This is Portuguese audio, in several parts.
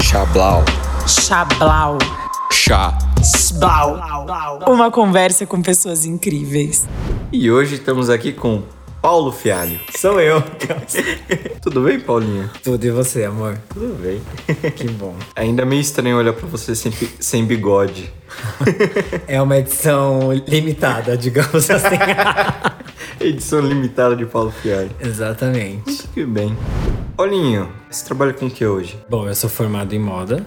Chablau. Chablau. Chá. Sblau. Uma conversa com pessoas incríveis. E hoje estamos aqui com Paulo Fialho. Sou eu. Tudo bem, Paulinho? Tudo e você, amor? Tudo bem. Que bom. Ainda meio estranho olhar pra você sem, sem bigode. É uma edição limitada, digamos assim. Edição limitada de Paulo Fialho. Exatamente. Que bem. Paulinho, você trabalha com o que hoje? Bom, eu sou formado em moda,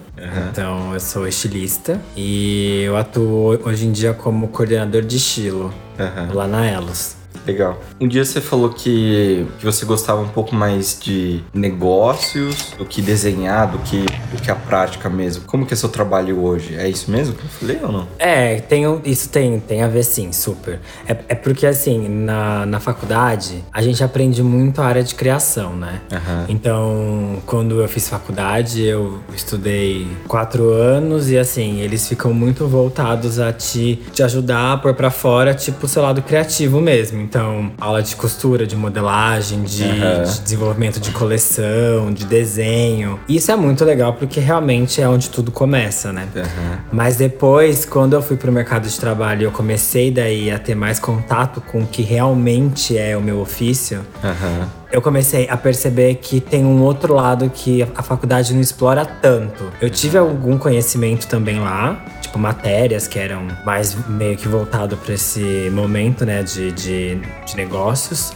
então eu sou estilista e eu atuo hoje em dia como coordenador de estilo Aham. lá na Elos. Legal. Um dia você falou que, que você gostava um pouco mais de negócios do que desenhar, do que, do que a prática mesmo. Como que é seu trabalho hoje? É isso mesmo que eu falei ou não? É, tem, isso tem, tem a ver sim, super. É, é porque assim, na, na faculdade, a gente aprende muito a área de criação, né? Aham. Então, quando eu fiz faculdade, eu estudei quatro anos e assim, eles ficam muito voltados a te, te ajudar a pôr pra fora, tipo, o seu lado criativo mesmo. Então, aula de costura, de modelagem, de, Aham. de desenvolvimento de coleção, de desenho. Isso é muito legal porque realmente é onde tudo começa, né? Aham. Mas depois, quando eu fui pro mercado de trabalho, eu comecei daí a ter mais contato com o que realmente é o meu ofício. Aham. Eu comecei a perceber que tem um outro lado que a faculdade não explora tanto. Eu tive algum conhecimento também lá, tipo matérias que eram mais meio que voltado para esse momento, né, de, de, de negócios.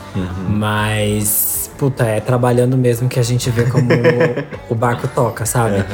Mas, puta, é trabalhando mesmo que a gente vê como o, o barco toca, sabe?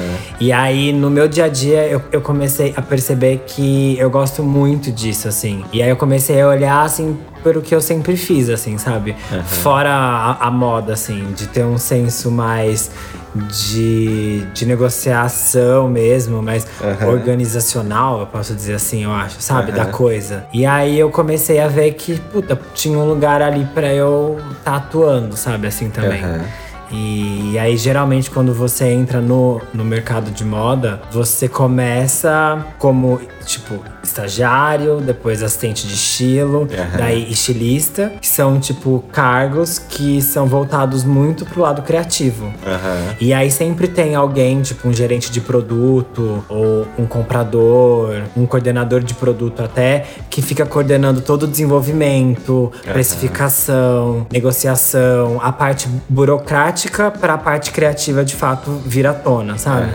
E aí, no meu dia a dia, eu, eu comecei a perceber que eu gosto muito disso, assim. E aí eu comecei a olhar, assim, pelo que eu sempre fiz, assim, sabe? Fora a, a moda, assim, de ter um senso mais de, de negociação mesmo, mais Aham. organizacional, eu posso dizer assim, eu acho, sabe? Da Aham. coisa. E aí eu comecei a ver que, puta, tinha um lugar ali pra eu tá atuando, sabe? Assim também. Aham. E aí, geralmente, quando você entra no, no mercado de moda, você começa como, tipo, estagiário, depois assistente de estilo, Aham. daí estilista, que são, tipo, cargos que são voltados muito pro lado criativo. Aham. E aí sempre tem alguém, tipo um gerente de produto, ou um comprador, um coordenador de produto até, que fica coordenando todo o desenvolvimento, precificação, negociação, a parte burocrática para a parte criativa de fato vir à tona, sabe?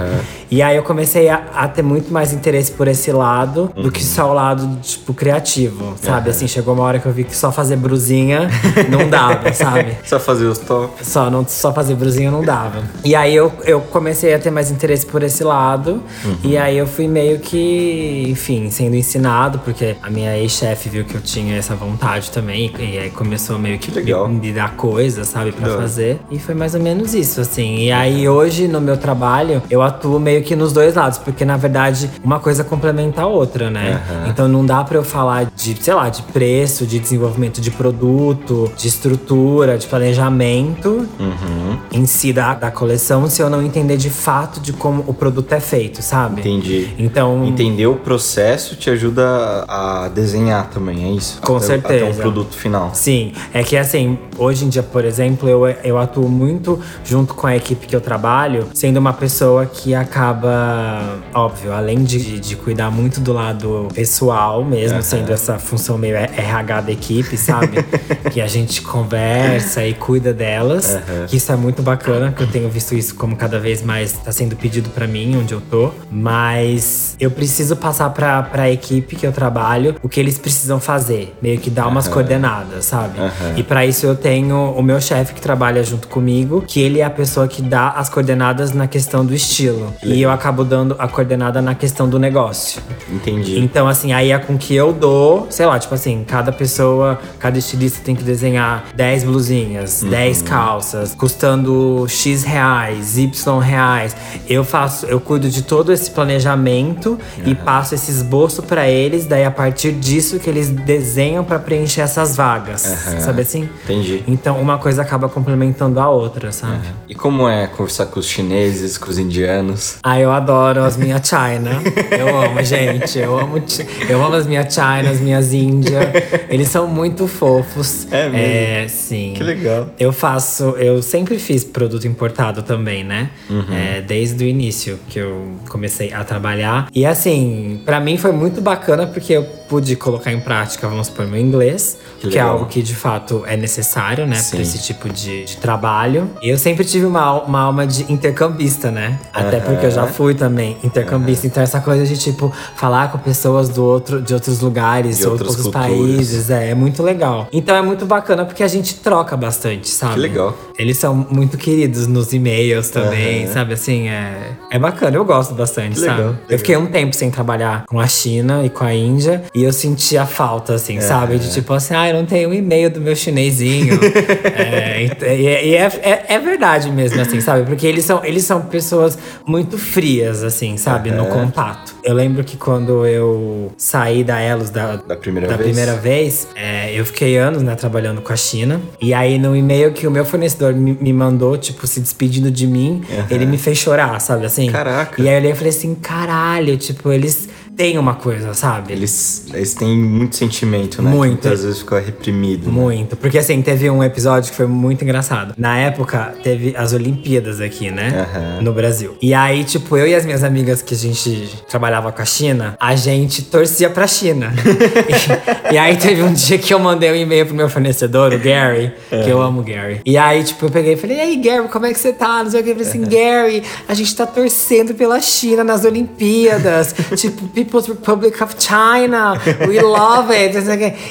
E aí eu comecei a, a ter muito mais interesse por esse lado do que só o lado, tipo, criativo, sabe? Assim, chegou uma hora que eu vi que só fazer brusinha não dava, sabe? Só fazer os tops. Só, não, só fazer brusinha não dava. E aí eu, eu comecei a ter mais interesse por esse lado. E aí eu fui meio que, enfim, sendo ensinado, porque a minha ex-chefe viu que eu tinha essa vontade também. E aí começou meio que legal. me, me dar coisas, sabe, pra hora. fazer. E foi mais ou menos isso, assim. E aí hoje, no meu trabalho, eu atuo meio que nos dois lados, porque na verdade uma coisa complementa a outra, né? Aham. Então não dá pra eu falar de, sei lá, de preço, de desenvolvimento de produto, de estrutura, de planejamento Uhum. em si da, da coleção se eu não entender de fato de como o produto é feito, sabe? Entendi. Então, Entender o processo te ajuda a desenhar também, é isso? Com Até- certeza. Até um produto final. Sim, é que assim, hoje em dia, por exemplo, eu, eu atuo muito junto com a equipe que eu trabalho, sendo uma pessoa que acaba, óbvio, além de, de cuidar muito do lado pessoal mesmo, sendo essa função meio RH da equipe, sabe? que a gente conversa e cuida delas, Aham. que isso é muito bacana, que eu tenho visto isso como cada vez mais tá sendo pedido pra mim, onde eu tô. Mas eu preciso passar pra, pra equipe que eu trabalho o que eles precisam fazer, meio que dar umas coordenadas, sabe? E pra isso eu tenho o meu chefe que trabalha junto comigo, que ele é a pessoa que dá as coordenadas na questão do estilo. E eu acabo dando a coordenada na questão do negócio. Entendi. Então, assim, aí é com que eu dou, sei lá, tipo assim, cada pessoa, cada estilista tem que desenhar 10 blusinhas, 10 calças, custando X reais, Y reais. Eu faço, eu cuido de todo esse planejamento e passo esse esboço pra eles, daí a partir disso que eles desenham pra preencher essas vagas. Aham. Sabe assim? Entendi. Então, uma coisa acaba complementando a outra. outra, sabe? E como é conversar com os chineses, com os indianos? Ah, eu adoro as minhas China. Eu amo, gente. Eu amo, eu amo as minhas China, as minhas Índia. Eles são muito fofos. É mesmo? É, sim. Que legal. Eu faço, eu sempre fiz produto importado também, né? Uhum. É, desde o início que eu comecei a trabalhar. E assim, pra mim foi muito bacana porque eu pude colocar em prática, vamos supor, meu inglês, Que que, é algo que de fato é necessário, né, pra esse tipo de, de trabalho. E eu sempre tive uma, uma alma de intercambista, né? Até Aham. porque eu já fui também intercambista. Então, essa coisa de, tipo, falar com pessoas do outro, de outros lugares, De outros culturas. países, é, é muito legal. Então é muito bacana porque a gente troca bastante, sabe? Que legal. Eles são muito queridos nos e-mails também, Aham. sabe? Assim, é, é bacana, eu gosto bastante, Que sabe? legal, legal. Eu fiquei um tempo sem trabalhar com a China e com a Índia e eu senti a falta, assim, sabe? De tipo assim, ah, eu não tenho um e-mail do meu chinesinho. é, e é, e é, é- é verdade mesmo, assim, sabe? Porque eles são, eles são pessoas muito frias, assim, sabe? No Aham. contato. Eu lembro que quando eu saí da Elos da, Da primeira da vez? primeira vez, é, eu fiquei anos, né, trabalhando com a China. E aí, no e-mail que o meu fornecedor me, me mandou, tipo, se despedindo de mim, ele me fez chorar, sabe assim? Caraca. E aí eu olhei e falei assim, caralho, tipo, eles têm uma coisa, sabe? Eles, eles têm muito sentimento, né? Muito. muitas vezes fica reprimido. né? Muito. Porque assim, teve um episódio que foi muito engraçado. Na época, teve as Olimpíadas aqui, né? Aham. No Brasil. E aí, tipo, eu e as minhas amigas que a gente trabalhava com a China, a gente torcia pra China. e, e aí teve um dia que eu mandei um e-mail pro meu fornecedor, o Gary, que eu amo o Gary. E aí, tipo, eu peguei e falei, e aí, Gary, como é que você tá? Não sei o que. Eu falei assim, Gary, a gente tá torcendo pela China nas Olimpíadas. tipo, People's Republic of China. We love it.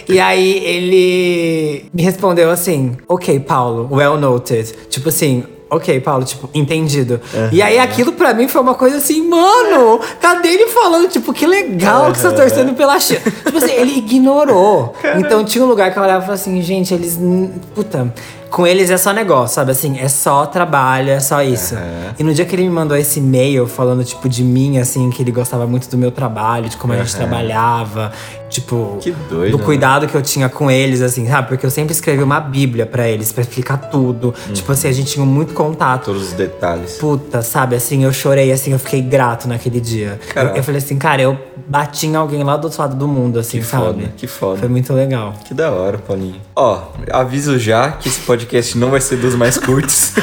E aí ele me respondeu assim: Ok, Paulo, well noted. Tipo assim. Ok, Paulo, tipo, entendido. E aí aquilo pra mim foi uma coisa assim, mano, cadê ele falando, tipo, que legal que você tá torcendo pela China. tipo assim, ele ignorou. Então tinha um lugar que eu olhava e falava assim, gente, eles. Puta. Com eles é só negócio, sabe? Assim, é só trabalho, é só isso. Aham. E no dia que ele me mandou esse e-mail falando, tipo, de mim, assim, que ele gostava muito do meu trabalho, de como a gente trabalhava, tipo, Que doido, do né? cuidado que eu tinha com eles, assim, sabe? Porque eu sempre escrevi uma bíblia pra eles, pra explicar tudo. Tipo assim, a gente tinha muito contato. Todos os detalhes. Puta, sabe? Assim, eu chorei, assim, eu fiquei grato naquele dia. Eu, eu falei assim, cara, eu bati em alguém lá do outro lado do mundo, assim, Que sabe? foda, que foda. Foi muito legal. Que da hora, Paulinho. Ó, aviso já que esse podcast não vai ser dos mais curtos.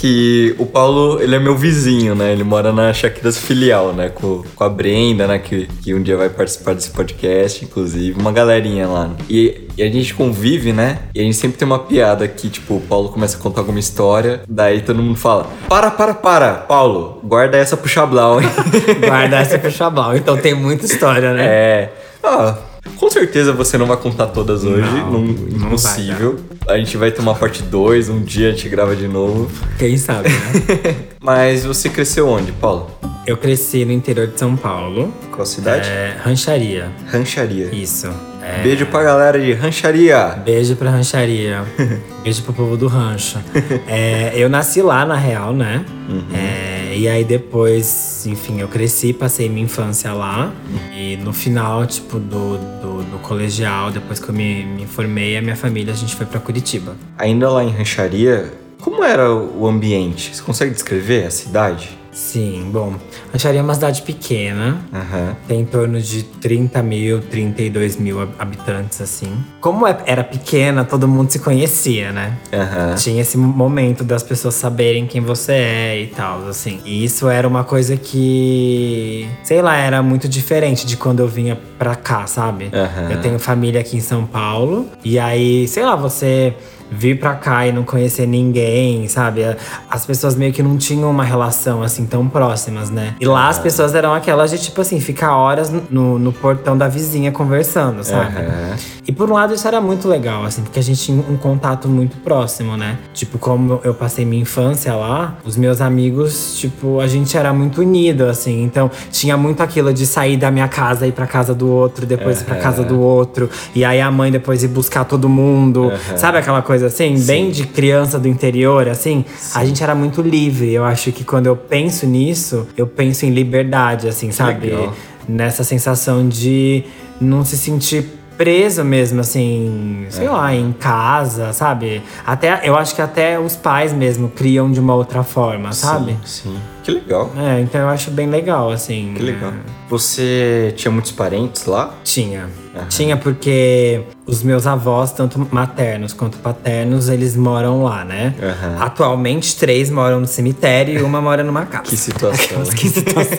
que o Paulo, ele é meu vizinho, né? Ele mora na Shakiras filial, né? Com, com a Brenda, né? Que, que um dia vai participar desse podcast, inclusive. Uma galerinha lá. E, e a gente convive, né? E a gente sempre tem uma piada que, tipo, o Paulo começa a contar alguma história, daí todo mundo fala: Para, para, para, Paulo, guarda essa pro Chablau, hein? Guarda essa pro Chablau. Então tem muita história, né? É. Ah, com certeza você não vai contar todas hoje. Não, Não, não impossível. a gente vai ter uma parte 2, um dia a gente grava de novo. Quem sabe, né? Mas você cresceu onde, Paulo? eu cresci no interior de São Paulo. Qual cidade? É, rancharia. Rancharia. Isso. É, Beijo pra galera de Rancharia. Beijo pra rancharia. Beijo pro povo do rancho. É, eu nasci lá, na real, né? É, e aí depois, enfim, eu cresci, passei minha infância lá. E no final, tipo, do, do, do colegial, depois que eu me, me formei, a minha família, a gente foi pra Curitiba. Ainda lá em Rancharia, como era o ambiente? Você consegue descrever a cidade? Sim, bom. Rancharia é uma cidade pequena. Aham. Tem em torno de 30 mil, 32 mil hab- habitantes, assim. Como é- era pequena, todo mundo se conhecia, né? Aham. Tinha esse momento das pessoas saberem quem você é e tal, assim. E isso era uma coisa que, sei lá, era muito diferente de quando eu vinha pra cá, sabe? Aham. Eu tenho família aqui em São Paulo. E aí, sei lá, você vir pra cá e não conhecer ninguém, sabe? As pessoas meio que não tinham uma relação assim tão próximas, né? E lá as pessoas eram aquelas de tipo assim, ficar horas no, no portão da vizinha conversando, sabe? Aham. E por um lado isso era muito legal, assim, porque a gente tinha um contato muito próximo, né? Tipo, como eu passei minha infância lá, os meus amigos, tipo, a gente era muito unido, assim. Então, tinha muito aquilo de sair da minha casa e ir pra casa do outro, depois ir pra casa do outro. E aí a mãe depois ir buscar todo mundo. Sabe aquela coisa assim? Bem de criança do interior, assim? A gente era muito livre. Eu acho que quando eu penso nisso, eu penso em liberdade, assim, sabe? legal. Nessa sensação de não se sentir preso mesmo, assim, sei lá, em casa, sabe? Até, eu acho que até os pais mesmo criam de uma outra forma, sabe? Sim, sim. Que legal. É, então eu acho bem legal, assim. Que legal. é. Você tinha muitos parentes lá? Tinha. Tinha porque os meus avós, tanto maternos quanto paternos, eles moram lá, né? Aham. Atualmente, três moram no cemitério e uma mora numa casa. Que situação. que situação.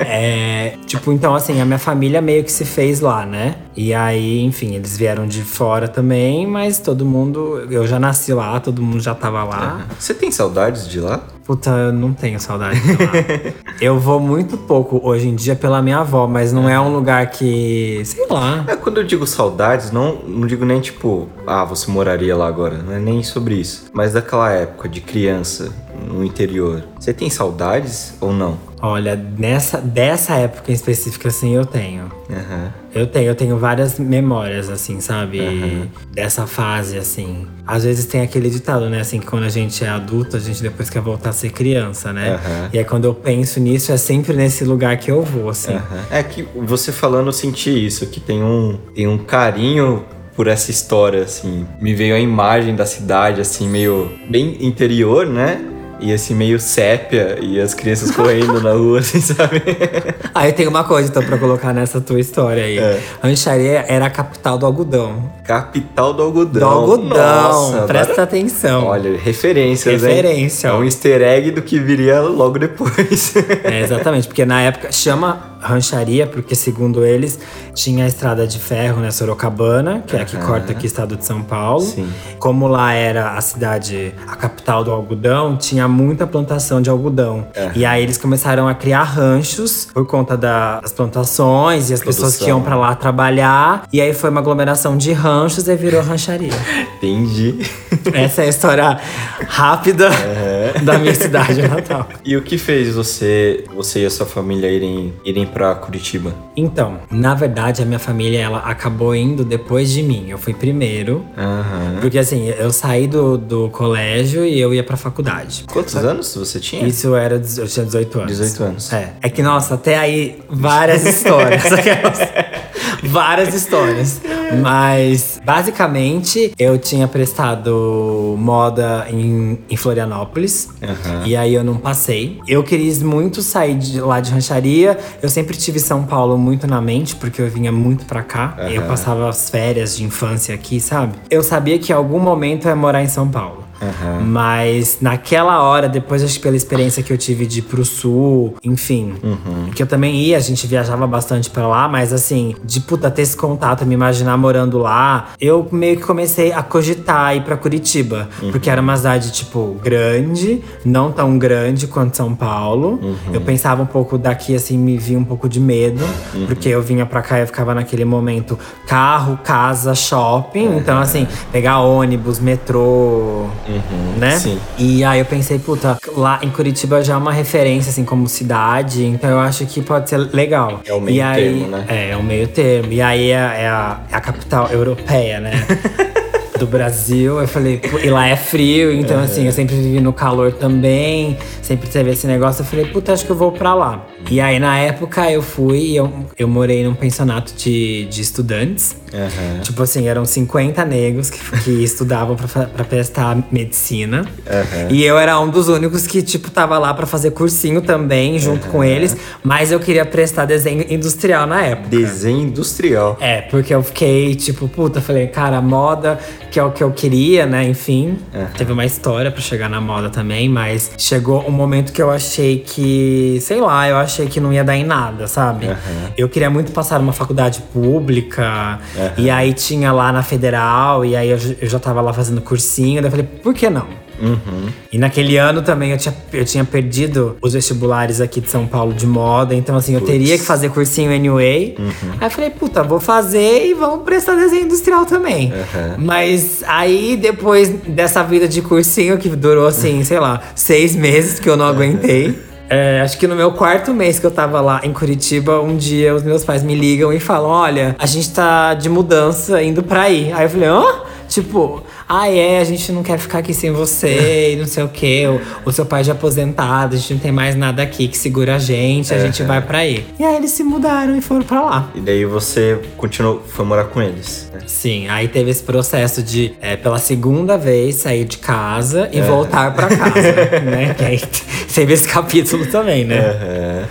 É, tipo, então assim, a minha família meio que se fez lá, né? E aí, enfim, eles vieram de fora também, mas todo mundo. Eu já nasci lá, todo mundo já tava lá. Você tem saudades de lá? Puta, eu não tenho saudade de lá. eu vou muito pouco hoje em dia pela minha avó, mas não é um lugar que. sei lá. É, quando eu digo saudades, não, não digo nem tipo, ah, você moraria lá agora. Não é nem sobre isso. Mas daquela época de criança, no interior. Você tem saudades ou não? Olha, nessa, dessa época em específica, assim, eu tenho. Aham. Eu tenho, eu tenho várias memórias, assim, sabe? Dessa fase, assim. Às vezes tem aquele ditado, né? Assim, que quando a gente é adulto, a gente depois quer voltar a ser criança, né? Aham. E aí quando eu penso nisso, é sempre nesse lugar que eu vou, assim. É que você falando, eu senti isso, que tem um, tem um carinho por essa história, assim. Me veio a imagem da cidade, assim, meio bem interior, né? E assim, meio sépia, e as crianças correndo na rua, assim, sabe? Aí tem uma coisa, então, pra colocar nessa tua história aí. É. Rancharia era a capital do algodão. Capital do algodão. Do algodão. Nossa, Presta agora- atenção. Olha, referências, Referência, hein? É um easter egg do que viria logo depois. É, exatamente, porque na época chama rancharia, porque segundo eles, tinha a estrada de ferro, né, Sorocabana, que é a que corta aqui o estado de São Paulo. Sim. Como lá era a cidade, a capital do algodão, tinha muita plantação de algodão. Aham. E aí eles começaram a criar ranchos por conta da- das plantações e as pessoas que Produção. iam pra lá trabalhar. E aí foi uma aglomeração de ranchos e virou rancharia. Entendi. Essa é a história rápida da minha cidade natal. E o que fez você, você e a sua família irem, irem pra Curitiba? Então, na verdade, a minha família ela acabou indo depois de mim. Eu fui primeiro. Aham. Porque assim, eu saí do, do colégio e eu ia pra faculdade. Quantos anos você tinha? Isso era. Eu tinha 18 anos. 18 anos. É. É que, nossa, até aí, várias histórias. Várias histórias. Mas, basicamente, eu tinha prestado moda em, em Florianópolis. Aham. E aí eu não passei. Eu quis muito sair de lá de rancharia. Eu sempre tive São Paulo muito na mente, porque eu vinha muito pra cá. Eu Aham. passava as férias de infância aqui, sabe? Eu sabia que em algum momento eu ia morar em São Paulo. Aham. Mas naquela hora, depois acho que pela experiência que eu tive de ir pro sul, enfim, Uhum. que eu também ia, a gente viajava bastante pra lá, mas assim, de puta ter esse contato, me imaginar morando lá, eu meio que comecei a cogitar ir pra Curitiba, Uhum. porque era uma cidade tipo grande, não tão grande quanto São Paulo. Uhum. Eu pensava um pouco daqui assim, me via um pouco de medo, Uhum. porque eu vinha pra cá e eu ficava naquele momento carro, casa, shopping, então assim, pegar ônibus, metrô, né? Sim. E aí eu pensei, puta, lá em Curitiba já é uma referência, assim, como cidade, então eu acho que pode ser legal. É o meio e aí, termo, né? É, é o meio termo. E aí é, é a, é a capital europeia, né? Do Brasil, eu falei, e lá é frio, então assim, eu sempre vivi no calor também, sempre teve esse negócio. Eu falei, puta, acho que eu vou pra lá. E aí na época eu fui e eu, eu morei num pensionato de, de estudantes. Aham. Tipo assim, eram 50 negros que, que estudavam pra, pra prestar medicina. Aham. E eu era um dos únicos que, tipo, tava lá pra fazer cursinho também, junto com eles. Mas eu queria prestar desenho industrial na época. Desenho industrial. É, porque eu fiquei, tipo, puta, falei, cara, moda, que é o que eu queria, né? Enfim, teve uma história pra chegar na moda também, mas chegou um momento que eu achei que, sei lá, eu achei que não ia dar em nada, sabe? Eu queria muito passar numa faculdade pública, e aí tinha lá na federal, e aí eu, eu já tava lá fazendo cursinho, daí eu falei, por que não? E naquele ano também eu tinha, eu tinha perdido os vestibulares aqui de São Paulo de moda, então assim, eu teria que fazer cursinho anyway. Aí eu falei, puta, vou fazer e vamos prestar desenho industrial também. Mas aí depois dessa vida de cursinho que durou assim, sei lá, seis meses que eu não aguentei. é, acho que no meu quarto mês que eu tava lá em Curitiba, um dia os meus pais me ligam e falam: Olha, a gente tá de mudança indo pra aí. Aí eu falei: Hã? Tipo, ah, é, a gente não quer ficar aqui sem você e não sei o quê. O, o seu pai já é aposentado, a gente não tem mais nada aqui que segura a gente, a gente vai pra aí. E aí eles se mudaram e foram pra lá. E daí você continuou, foi morar com eles. né? Sim, aí teve esse processo de, é, pela segunda vez, sair de casa e voltar pra casa, né? Que aí teve esse capítulo também, né? Aham.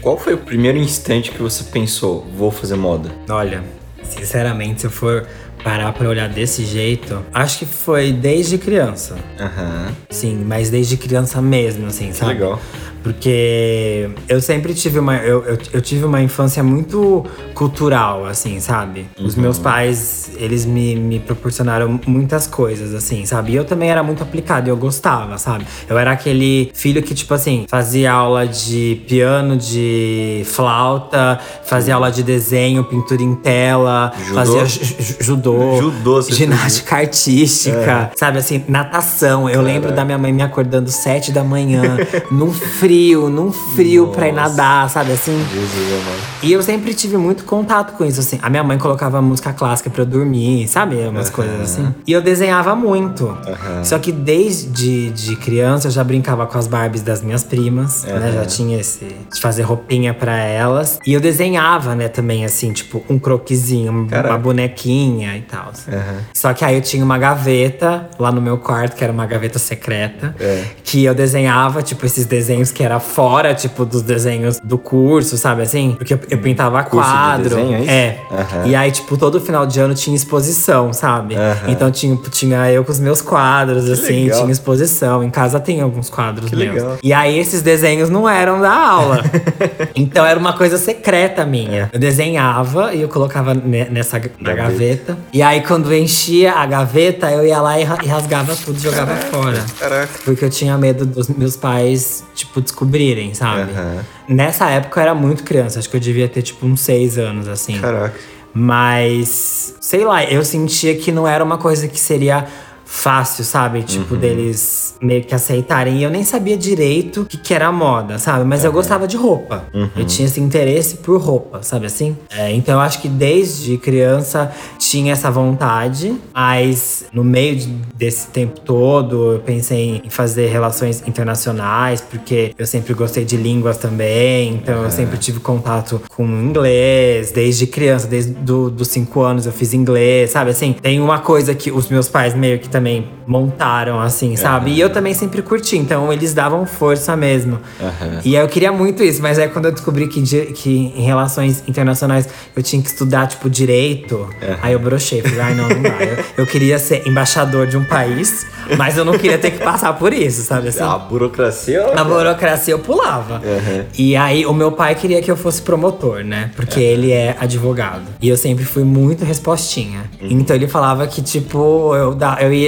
Qual foi o primeiro instante que você pensou, vou fazer moda? Olha, sinceramente, se eu for parar pra olhar desse jeito, acho que foi desde criança. Aham. Sim, mas desde criança mesmo, assim, Que sabe? legal. Porque eu sempre tive uma. Eu, eu, eu tive uma infância muito cultural, assim, sabe? Os meus pais, eles me, me proporcionaram muitas coisas, assim, sabe? E eu também era muito aplicado eu gostava, sabe? Eu era aquele filho que, tipo assim, fazia aula de piano, de flauta, fazia aula de desenho, pintura em tela, Judô? fazia ju- ju- judô, Judô, ginástica artística, sabe assim, natação. Eu lembro da minha mãe me acordando sete da manhã, num frio, num frio pra ir Nossa. nadar, sabe assim? Jesus, amor. E eu sempre tive muito contato com isso, assim. A minha mãe colocava música clássica pra eu dormir, sabe? Umas coisas assim. E eu desenhava muito. Aham. Só que desde de criança eu já brincava com as Barbies das minhas primas, né? Já tinha esse de fazer roupinha pra elas. E eu desenhava, né, também, assim, tipo, um croquisinho, uma Caraca. bonequinha e tal. Aham. Só que aí eu tinha uma gaveta lá no meu quarto, que era uma gaveta secreta, É. que eu desenhava, tipo, esses desenhos que era fora, tipo, dos desenhos do curso, sabe assim? Porque eu, eu pintava Curso de quadro. desenho, é. Aham. E aí, tipo, todo final de ano tinha exposição, sabe? Aham. Então tinha, tinha eu com os meus quadros, assim, legal. tinha exposição. Em casa tem alguns quadros Que meus. legal. E aí esses desenhos não eram da aula. então era uma coisa secreta minha. Eu desenhava e eu colocava ne- nessa na Gaveta. gaveta. E aí quando enchia a gaveta, eu ia lá e ra- rasgava tudo e jogava fora. Caraca. Porque eu tinha medo dos meus pais, tipo, descobrirem, sabe? Aham. Nessa época eu era muito criança, acho que eu devia ter, tipo, uns seis anos, assim. Caraca. Mas, sei lá, eu sentia que não era uma coisa que seria fácil, sabe? Tipo, deles meio que aceitarem. E eu nem sabia direito o que, que era moda, sabe? Mas eu gostava de roupa. Eu tinha esse interesse por roupa, sabe assim? É, então eu acho que desde criança tinha essa vontade, mas no meio de- desse tempo todo eu pensei em fazer relações internacionais, porque eu sempre gostei de línguas também, então eu sempre tive contato com inglês, desde criança, desde do, dos cinco anos eu fiz inglês, sabe? Assim, tem uma coisa que os meus pais meio que também montaram, assim, sabe? E eu também sempre curti, então eles davam força mesmo. Aham. E aí eu queria muito isso, mas aí quando eu descobri que, que em relações internacionais eu tinha que estudar, tipo, direito, aí eu brochei. Falei, ai, não, não dá. Eu, eu queria ser embaixador de um país, mas eu não queria ter que passar por isso, sabe assim? A burocracia. Na burocracia eu pulava. Uhum. E aí o meu pai queria que eu fosse promotor, né? Porque ele é advogado. E eu sempre fui muito respostinha. Então ele falava que, tipo, eu, da, eu ia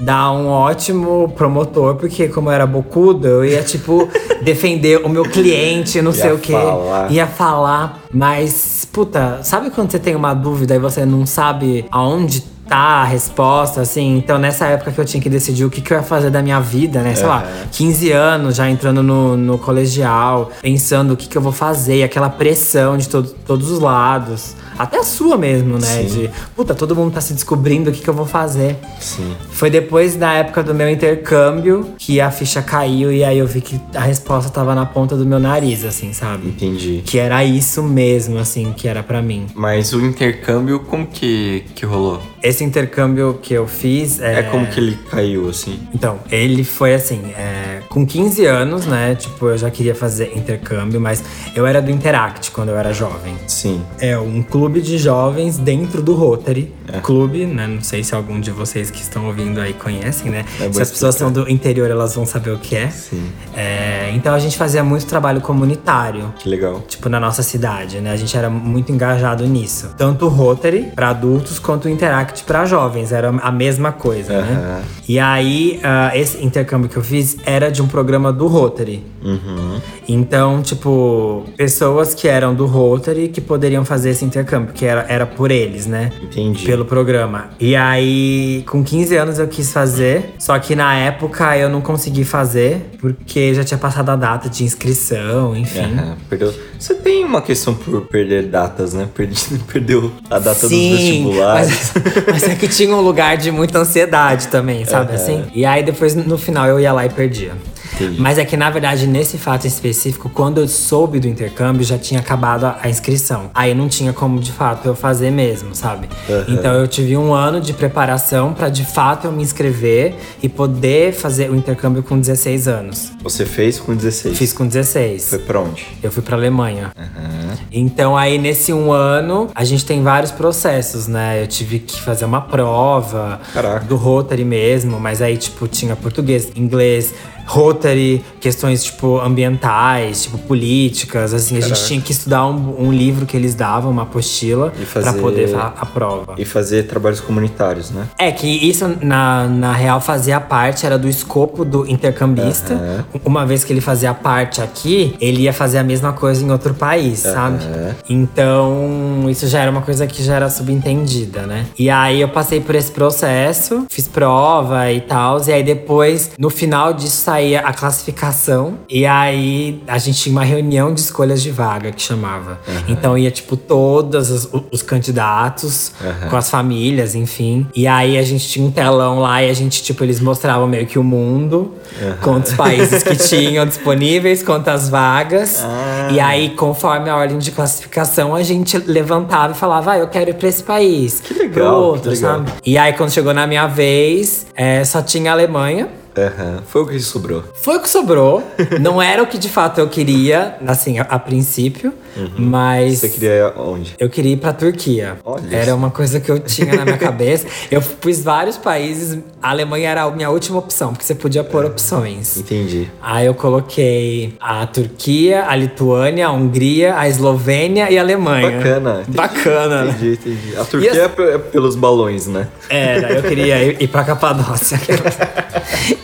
dar um ótimo promotor, porque como eu era bocudo, eu ia, tipo, defender o meu cliente, não Ia sei o quê. falar. Ia falar. Mas, puta, sabe quando você tem uma dúvida e você não sabe aonde tá a resposta, assim? Então, nessa época que eu tinha que decidir o que, que eu ia fazer da minha vida, né? Sei lá, 15 anos, já entrando no, no colegial, pensando o que, que eu vou fazer, e aquela pressão de to todos os lados. Até a sua mesmo, né? Sim. De, puta, todo mundo tá se descobrindo o que, que eu vou fazer. Sim. Foi depois da época do meu intercâmbio que a ficha caiu e aí eu vi que a resposta tava na ponta do meu nariz, assim, sabe? Entendi. Que era isso mesmo, assim, que era pra mim. Mas o intercâmbio, como que, que rolou? Esse intercâmbio que eu fiz É, como que ele caiu, assim? Então, ele foi assim, é, com 15 anos, né? Tipo, eu já queria fazer intercâmbio, mas eu era do Interact quando eu era jovem. Sim. É um clube de jovens dentro do Rotary. Clube, né? Não sei se algum de vocês que estão ouvindo aí conhecem, né? É se as pessoas são do interior, elas vão saber o que é. Sim. É, então a gente fazia muito trabalho comunitário. Que legal. Tipo, na nossa cidade, né? A gente era muito engajado nisso. Tanto o Rotary pra adultos quanto o Interact pra jovens. Era a mesma coisa, né? Aham. E aí, ah, esse intercâmbio que eu fiz era de um um programa do Rotary. Uhum. Então, tipo, pessoas que eram do Rotary que poderiam fazer esse intercâmbio, que era, era por eles, né? Entendi. Pelo programa. E aí, com 15 anos eu quis fazer, só que na época eu não consegui fazer, porque já tinha passado a data de inscrição, enfim. Aham, perdeu. Você tem uma questão por perder datas, né? Perdi, perdeu a data Sim, dos vestibulares. Mas, mas é que tinha um lugar de muita ansiedade também, sabe Aham. assim? E aí depois, no final, eu ia lá e perdia. Entendi. Mas é que, na verdade, nesse fato específico, quando eu soube do intercâmbio, já tinha acabado a, a inscrição. Aí não tinha como, de fato, eu fazer mesmo, sabe? Aham. Então eu tive um ano de preparação pra, de fato, eu me inscrever e poder fazer o intercâmbio com 16 anos. Você fez com 16. Fiz com 16. Foi pra onde? Eu fui pra Alemanha. Aham. Então, aí nesse um ano, a gente tem vários processos, né? Eu tive que fazer uma prova Caraca. do Rotary mesmo, mas aí, tipo, tinha português, inglês, Rotary, questões, tipo, ambientais, tipo, políticas, assim. A gente Caraca. tinha que estudar um, um livro que eles davam, uma apostila, pra fazer- poder a prova. E fazer trabalhos comunitários, né? É que isso, na, na real, fazia parte, era do escopo do intercambista. Aham. Uma vez que ele fazia parte aqui, ele ia fazer a mesma coisa em outro país, sabe? Aham. Então, isso já era uma coisa que já era subentendida, né? E aí eu passei por esse processo, fiz prova e tal. E aí depois, no final disso, saía a classificação. E aí a gente tinha uma reunião de escolhas de vaga que chamava. Então ia, tipo, todos os, os candidatos Aham. com as famílias, enfim. E aí a gente tinha um telão lá e a gente, tipo, eles mostravam meio que o mundo, quantos países que tinham disponíveis, quantas vagas. Ah. E aí, conforme a ordem de classificação, a gente levantava e falava, ah, eu quero ir pra esse país. Que legal, Pro outro, que legal. sabe? E aí, quando chegou na minha vez, é, só tinha a Alemanha. Aham. Foi o que sobrou. Foi o que sobrou. Não era o que de fato eu queria, assim, a, a princípio. Mas. Uhum. Você queria onde? Eu queria ir pra Turquia. Olha Era uma coisa que eu tinha na minha cabeça. Eu pus vários países. A Alemanha era a minha última opção, porque você podia pôr opções. Entendi. Aí eu coloquei a Turquia, a Lituânia, a Hungria, a Eslovênia e a Alemanha. Bacana. entendi. Bacana, né? Entendi, entendi. A Turquia E é é pelos balões, né? Era, eu queria ir, ir pra Capadócia.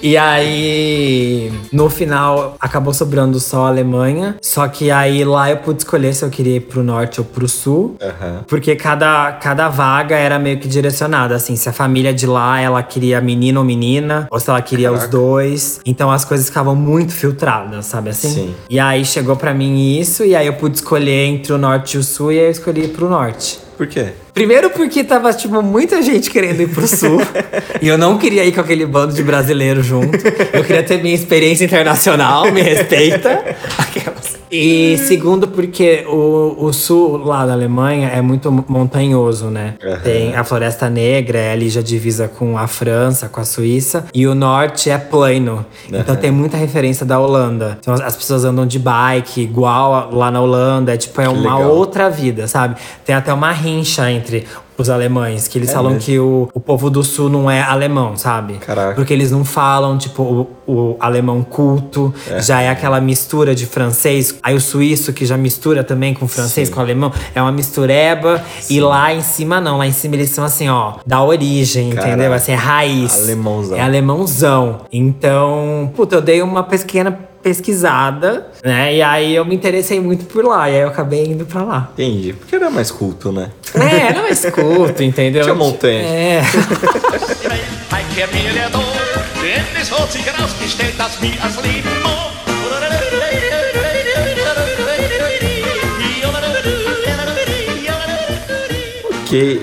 e aí, no final, acabou sobrando só a Alemanha. Só que aí lá eu pude escolher se eu queria ir pro norte ou pro sul. Aham. Porque cada, cada vaga era meio que direcionada, assim. Se a família de lá, ela queria menino ou menina. Ou se ela queria os Caraca. dois. Então as coisas ficavam muito filtradas, sabe assim? Sim. E aí chegou pra mim isso. E aí eu pude escolher entre o norte e o sul. E aí eu escolhi ir pro norte. Por quê? Primeiro porque tava, tipo, muita gente querendo ir pro sul. e eu não queria ir com aquele bando de brasileiro junto. Eu queria ter minha experiência internacional, me respeita. Aquelas. E segundo porque o, o sul lá da Alemanha é muito montanhoso, né? Aham. Tem a Floresta Negra, é ali já divisa com a França, com a Suíça. E o norte é plano. Então Aham. tem muita referência da Holanda. Então as- as pessoas andam de bike, igual lá na Holanda. É tipo, é uma legal. outra vida, sabe? Tem até uma rincha entre os alemães, que eles É falam mesmo? que o, o povo do sul não é alemão, sabe? Caraca. Porque eles não falam, tipo, o, o alemão culto, já é aquela mistura de francês. Aí o suíço, que já mistura também com francês, Sim. com alemão, é uma mistureba. E lá em cima, não. Lá em cima eles são assim, ó, da origem, Caraca. entendeu? Assim, é raiz. Alemãozão. É alemãozão. Então, puta, eu dei uma pequena pesquisada, né? E aí eu me interessei muito por lá. E aí eu acabei indo pra lá. Entendi. Porque era mais culto, né? É, não escuto, entendeu? Tinha montanha. É.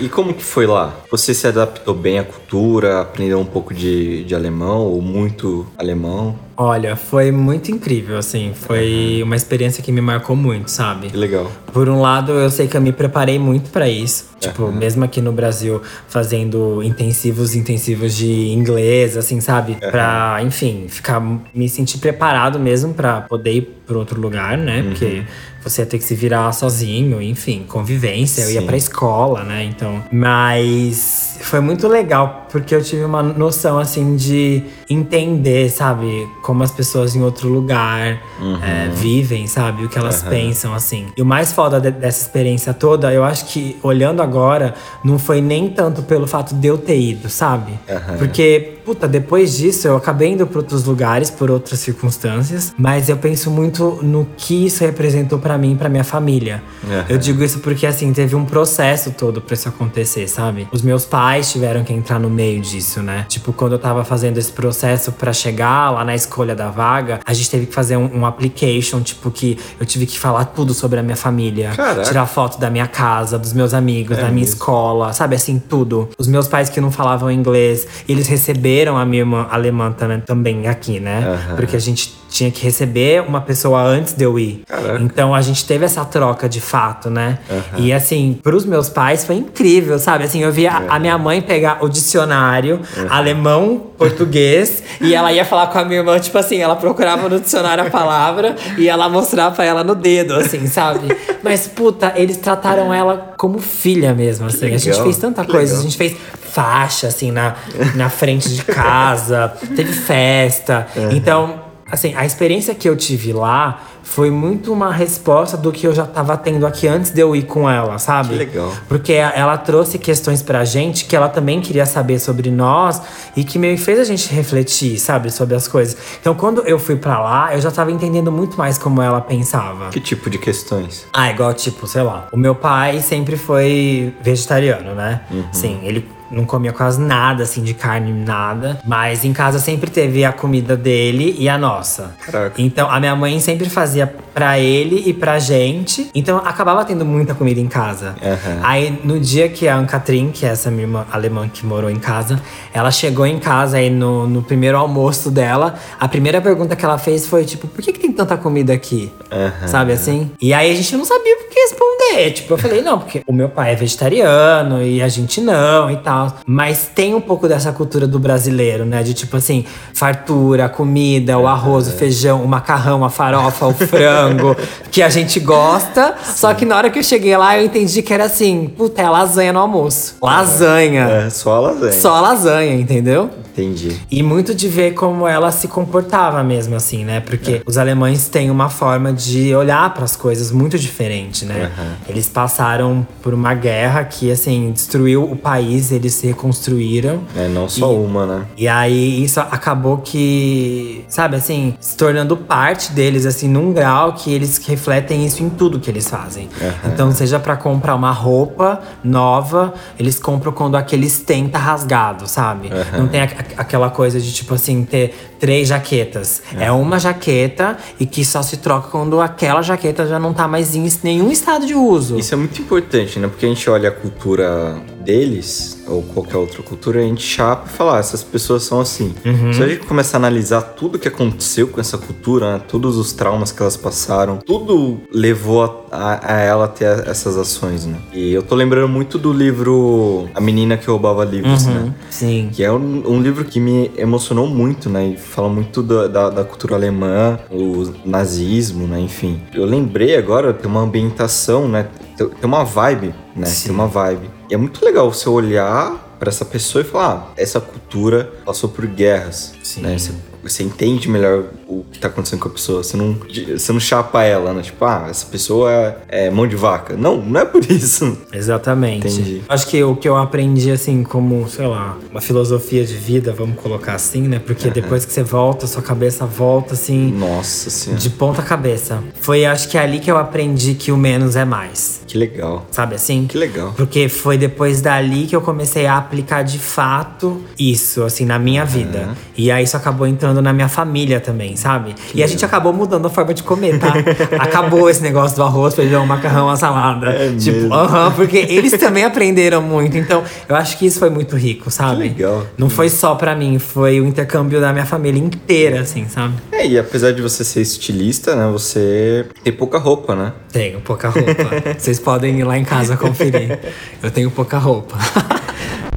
E como que foi lá? Você se adaptou bem à cultura, aprendeu um pouco de, de alemão ou muito alemão? Olha, foi muito incrível, assim. Foi uma experiência que me marcou muito, sabe? Que legal. Por um lado, eu sei que eu me preparei muito pra isso. Tipo, mesmo aqui no Brasil, fazendo intensivos, intensivos de inglês, assim, sabe? Pra, enfim, ficar, me sentir preparado mesmo pra poder ir pra outro lugar, né? Porque você ia ter que se virar sozinho, enfim, convivência. Eu ia Sim. pra escola, né? Então. Mas foi muito legal, porque eu tive uma noção, assim, de entender, sabe? Como as pessoas em outro lugar é, vivem, sabe? O que elas pensam, assim. E o mais foda de- dessa experiência toda, eu acho que, olhando agora, não foi nem tanto pelo fato de eu ter ido, sabe? Porque, puta, depois disso eu acabei indo pra outros lugares, por outras circunstâncias, mas eu penso muito no que isso representou pra mim e pra minha família. Eu digo isso porque, assim, teve um processo todo pra isso acontecer, sabe? Os meus pais tiveram que entrar no meio disso, né? Tipo, quando eu tava fazendo esse processo pra chegar lá na escolha da vaga, a gente teve que fazer um, um application, tipo, que eu tive que falar tudo sobre a minha família. Caraca. Tirar foto da minha casa, dos meus amigos, É da minha mesmo? escola, sabe? Assim, tudo. Os meus pais que não falavam inglês, eles receberam a minha irmã alemã também, também aqui, né? Aham. Porque a gente tinha que receber uma pessoa antes de eu ir. Caraca. Então a gente teve essa troca de fato, né? E assim, pros meus pais foi incrível, sabe? Assim, eu via a- a minha mãe pegar o dicionário alemão, português, e ela ia falar com a minha irmã, tipo assim, ela procurava no dicionário a palavra e ela mostrava pra ela no dedo, assim, sabe? Mas, puta, eles trataram ela como filha mesmo, assim. a gente legal, fez tanta que coisa, legal. a gente fez faixa, assim, na, na frente de casa, teve festa. Então, assim, a experiência que eu tive lá foi muito uma resposta do que eu já tava tendo aqui antes de eu ir com ela, sabe? Que legal. Porque ela trouxe questões pra gente que ela também queria saber sobre nós e que meio fez a gente refletir, sabe, sobre as coisas. Então, quando eu fui pra lá, eu já tava entendendo muito mais como ela pensava. Que tipo de questões? Ah, igual, tipo, sei lá. O meu pai sempre foi vegetariano, né? Sim, ele não comia quase nada, assim, de carne, nada. Mas em casa sempre teve a comida dele e a nossa. Caraca. Então, a minha mãe sempre fazia pra ele e pra gente. Então, acabava tendo muita comida em casa. Aham. Aí, no dia que a Ancatrin, que é essa minha irmã alemã que morou em casa, ela chegou em casa aí no, no primeiro almoço dela. A primeira pergunta que ela fez foi, tipo, por que, que tem tanta comida aqui? Aham. Sabe assim? E aí a gente não sabia o que responder. Tipo, eu falei, não, porque o meu pai é vegetariano e a gente não e tal. Mas tem um pouco dessa cultura do brasileiro, né? De tipo assim, fartura, comida, o arroz, o feijão, o macarrão, a farofa, o frango, que a gente gosta. Só que na hora que eu cheguei lá, eu entendi que era assim, puta, é lasanha no almoço. Lasanha. É, só a lasanha. Só lasanha, entendeu? Entendi. E muito de ver como ela se comportava mesmo, assim, né? Porque os alemães têm uma forma de olhar para as coisas muito diferente, né? Aham. Eles passaram por uma guerra que, assim, destruiu o país, eles se reconstruíram. É, não só E- uma, né? E aí isso acabou que, sabe, assim, se tornando parte deles, assim, num grau que eles refletem isso em tudo que eles fazem. Então, seja pra comprar uma roupa nova, eles compram quando aquele stem tá rasgado, sabe? Não tem a- a- aquela coisa de, tipo assim, ter três jaquetas. É uma jaqueta e que só se troca quando aquela jaqueta já não tá mais em nenhum estado de uso. Isso é muito importante, né? Porque a gente olha a cultura deles, ou qualquer outra cultura, a gente chapa e fala, ah, essas pessoas são assim. Uhum. Se a gente começar a analisar tudo que aconteceu com essa cultura, né? todos os traumas que elas passaram, tudo levou a, a- a ela a ter essas ações, né? E eu tô lembrando muito do livro A Menina que Roubava Livros, né? Uhum. Sim. Que é um, um livro que me emocionou muito, né? E fala muito da, da, da cultura alemã, o nazismo, né? Enfim. Eu lembrei agora, tem uma ambientação, né? Tem, tem uma vibe, né? Sim. Tem uma vibe. E é muito legal você olhar pra essa pessoa e falar, ah, essa cultura passou por guerras, Sim. né? Você, você entende melhor o que tá acontecendo com a pessoa. Você não, você não chapa ela, né? Tipo, ah, essa pessoa é, é mão de vaca. Não, não é por isso. Exatamente. Entendi. Acho que o que eu aprendi, assim, como, sei lá, uma filosofia de vida, vamos colocar assim, né? Porque depois que você volta, sua cabeça volta, assim, Nossa senhora. de ponta cabeça. Foi, acho que ali que eu aprendi que o menos é mais. Que legal. Sabe assim? Que legal. Porque foi depois dali que eu comecei a aplicar de fato isso, assim, na minha vida. E aí isso acabou entrando na minha família também, sabe? e a gente acabou mudando a forma de comer, tá? acabou esse negócio do arroz, feijão, macarrão, a salada. É tipo, aham, porque eles também aprenderam muito. Então, eu acho que isso foi muito rico, sabe? Que legal. Não foi só pra mim, foi o intercâmbio da minha família inteira, assim, sabe? É, e apesar de você ser estilista, né? Você tem pouca roupa, né? Tenho pouca roupa. Vocês podem ir lá em casa conferir. Eu tenho pouca roupa.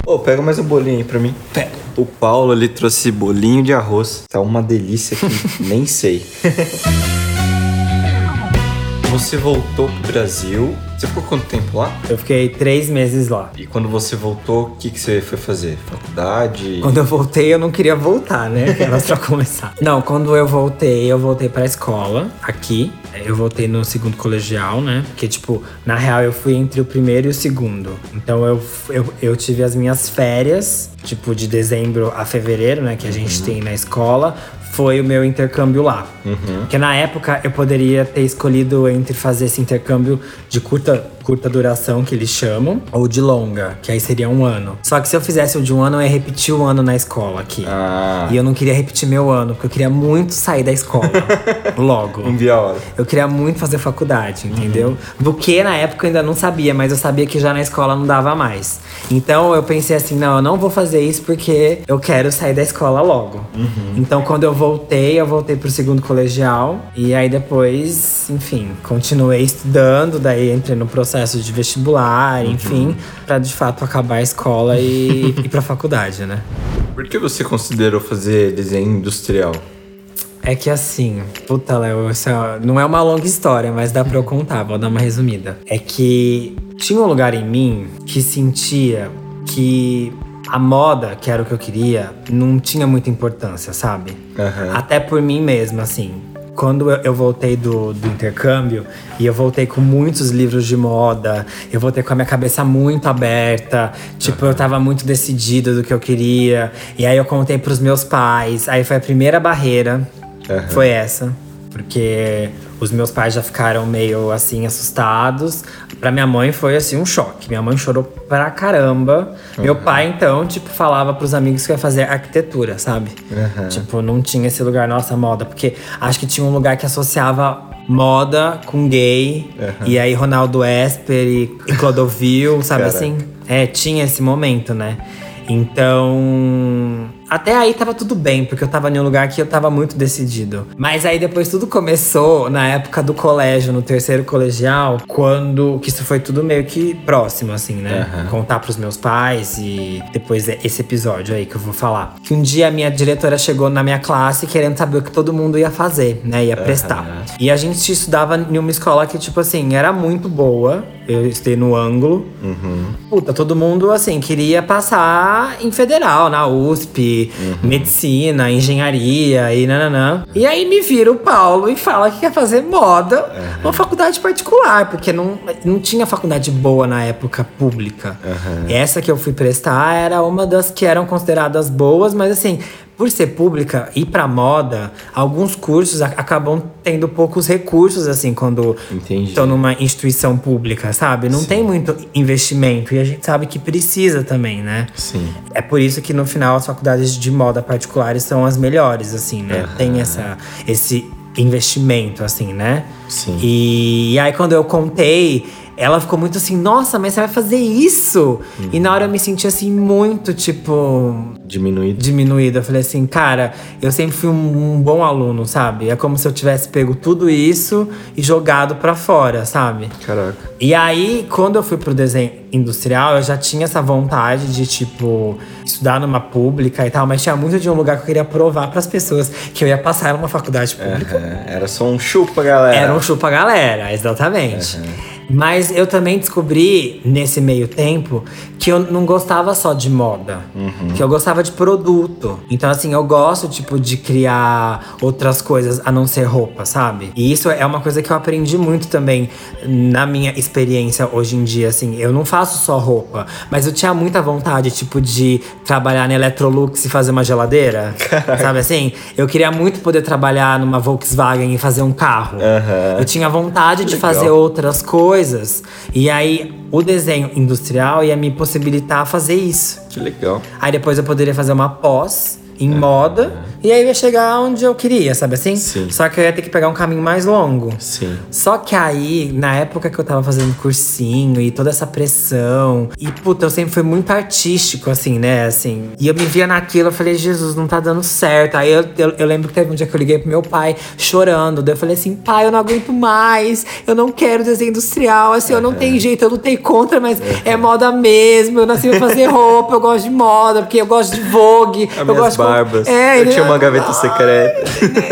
Ô, pega mais um bolinho aí pra mim. Pega. O Paulo, ele trouxe bolinho de arroz. Tá uma delícia que nem sei. Você voltou pro Brasil. Você ficou quanto tempo lá? Eu fiquei três meses lá. E quando você voltou, o que, que você foi fazer? Faculdade? Quando eu voltei, eu não queria voltar, né? Era pra começar. Não, quando eu voltei, eu voltei pra escola, aqui. Eu voltei no segundo colegial, né? Porque, tipo, na real, eu fui entre o primeiro e o segundo. Então, eu, eu, eu tive as minhas férias, tipo, de dezembro a fevereiro, né? Que a gente tem na escola. Foi o meu intercâmbio lá. Porque na época eu poderia ter escolhido entre fazer esse intercâmbio de curta, curta duração, que eles chamam, ou de longa, que aí seria um ano. Só que se eu fizesse o de um ano, eu ia repetir o ano na escola aqui. Ah. E eu não queria repetir meu ano, porque eu queria muito sair da escola logo. Um dia a hora. Eu queria muito fazer faculdade, entendeu? Do que na época eu ainda não sabia, mas eu sabia que já na escola não dava mais. Então eu pensei assim: não, eu não vou fazer isso porque eu quero sair da escola logo. Então quando eu voltei, eu voltei pro segundo colegial. E aí depois, enfim, continuei estudando, daí entrei no processo de vestibular, enfim, pra de fato acabar a escola e ir pra faculdade, né? Por que você considerou fazer desenho industrial? É que assim, puta, Léo, isso é- não é uma longa história, mas dá pra eu contar, vou dar uma resumida. É que tinha um lugar em mim que sentia que a moda, que era o que eu queria, não tinha muita importância, sabe? Aham. Até por mim mesma, assim. Quando eu, voltei do, do intercâmbio e eu voltei com muitos livros de moda, eu voltei com a minha cabeça muito aberta, tipo, eu tava muito decidida do que eu queria. E aí eu contei pros meus pais, aí foi a primeira barreira, Aham. foi essa. Porque os meus pais já ficaram meio assim assustados. Pra minha mãe foi assim um choque. Minha mãe chorou pra caramba. Meu pai, então, tipo, falava pros amigos que ia fazer arquitetura, sabe? Aham. Tipo, não tinha esse lugar, nossa, moda. Porque acho que tinha um lugar que associava moda com gay. E aí Ronaldo Esper e, e Clodovil, sabe Caraca. assim? É, tinha esse momento, né? Então. Até aí tava tudo bem, porque eu tava em um lugar que eu tava muito decidido. Mas aí depois tudo começou na época do colégio, no terceiro colegial, quando. Que isso foi tudo meio que próximo, assim, né? Aham. Contar pros meus pais e depois é esse episódio aí que eu vou falar. Que um dia a minha diretora chegou na minha classe querendo saber o que todo mundo ia fazer, né? Ia prestar. E a gente estudava em uma escola que, tipo assim, era muito boa. Eu estudei no ângulo. Puta, todo mundo, assim, queria passar em federal, na USP, medicina, engenharia e nananã. E aí me vira o Paulo e fala que quer fazer moda numa faculdade particular, porque não, não tinha faculdade boa na época pública. Essa que eu fui prestar era uma das que eram consideradas boas, mas assim. Por ser pública e pra moda, alguns cursos acabam tendo poucos recursos, assim, quando estão numa instituição pública, sabe? Não tem muito investimento e a gente sabe que precisa também, né? Sim. É por isso que no final as faculdades de moda particulares são as melhores, assim, né? Tem essa, esse investimento, assim, né? Sim. E, e aí quando eu contei, ela ficou muito assim, nossa, mas você vai fazer isso? E na hora eu me senti assim, muito tipo Diminuído. diminuída. Eu falei assim, cara, eu sempre fui um, um bom aluno, sabe? É como se eu tivesse pego tudo isso e jogado pra fora, sabe? Caraca. E aí, quando eu fui pro desenho industrial, eu já tinha essa vontade de, tipo, estudar numa pública e tal, mas tinha muito de um lugar que eu queria provar pras pessoas que eu ia passar numa faculdade pública. Aham. Era só um chupa, galera. Era um chupa galera, exatamente. Mas eu também descobri nesse meio tempo que eu não gostava só de moda, que eu gostava de produto. Então assim, eu gosto tipo de criar outras coisas a não ser roupa, sabe? E isso é uma coisa que eu aprendi muito também na minha experiência hoje em dia, assim. Eu não faço só roupa, mas eu tinha muita vontade tipo de trabalhar na Electrolux e fazer uma geladeira, sabe assim? Eu queria muito poder trabalhar numa Volkswagen e fazer um carro. Aham. Eu tinha vontade de Legal. fazer outras coisas. E aí, o desenho industrial ia me possibilitar fazer isso. Que legal. Aí depois eu poderia fazer uma pós em moda. E aí eu ia chegar onde eu queria, sabe assim? Sim. Só que eu ia ter que pegar um caminho mais longo. Sim. Só que aí, na época que eu tava fazendo cursinho e toda essa pressão, e puta, eu sempre fui muito artístico, assim, né? Assim, e eu me via naquilo, eu falei, Jesus, não tá dando certo. Aí eu, eu, eu lembro que teve um dia que eu liguei pro meu pai chorando. Daí eu falei assim, pai, eu não aguento mais, eu não quero desenho industrial, assim, eu não tenho jeito, eu lutei contra, mas é moda mesmo. Eu nasci pra fazer roupa, eu gosto de moda, porque eu gosto de Vogue, As eu gosto barbas. É, eu ele- tinha uma gaveta secreta.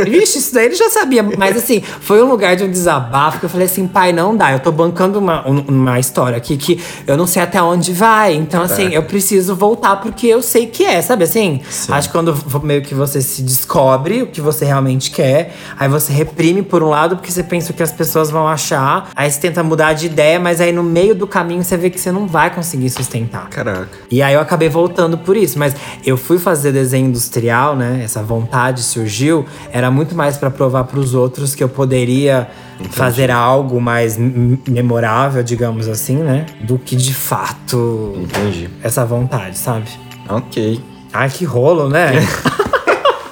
Vixe, isso daí ele já sabia. Mas assim, foi um lugar de um desabafo que eu falei assim, pai, não dá. Eu tô bancando uma, um- uma história aqui que eu não sei até onde vai. Então, assim, eu preciso voltar porque eu sei que é, sabe assim? Acho que quando meio que você se descobre o que você realmente quer, aí você reprime por um lado porque você pensa o que as pessoas vão achar. Aí você tenta mudar de ideia, mas aí no meio do caminho você vê que você não vai conseguir sustentar. Caraca. E aí eu acabei voltando por isso, mas eu fui fazer desenho industrial, né? Essa vontade surgiu, era muito mais pra provar pros outros que eu poderia fazer algo mais memorável, digamos assim, né? Do que de fato Entendi. essa vontade, sabe? Ok. Ai, que rolo, né?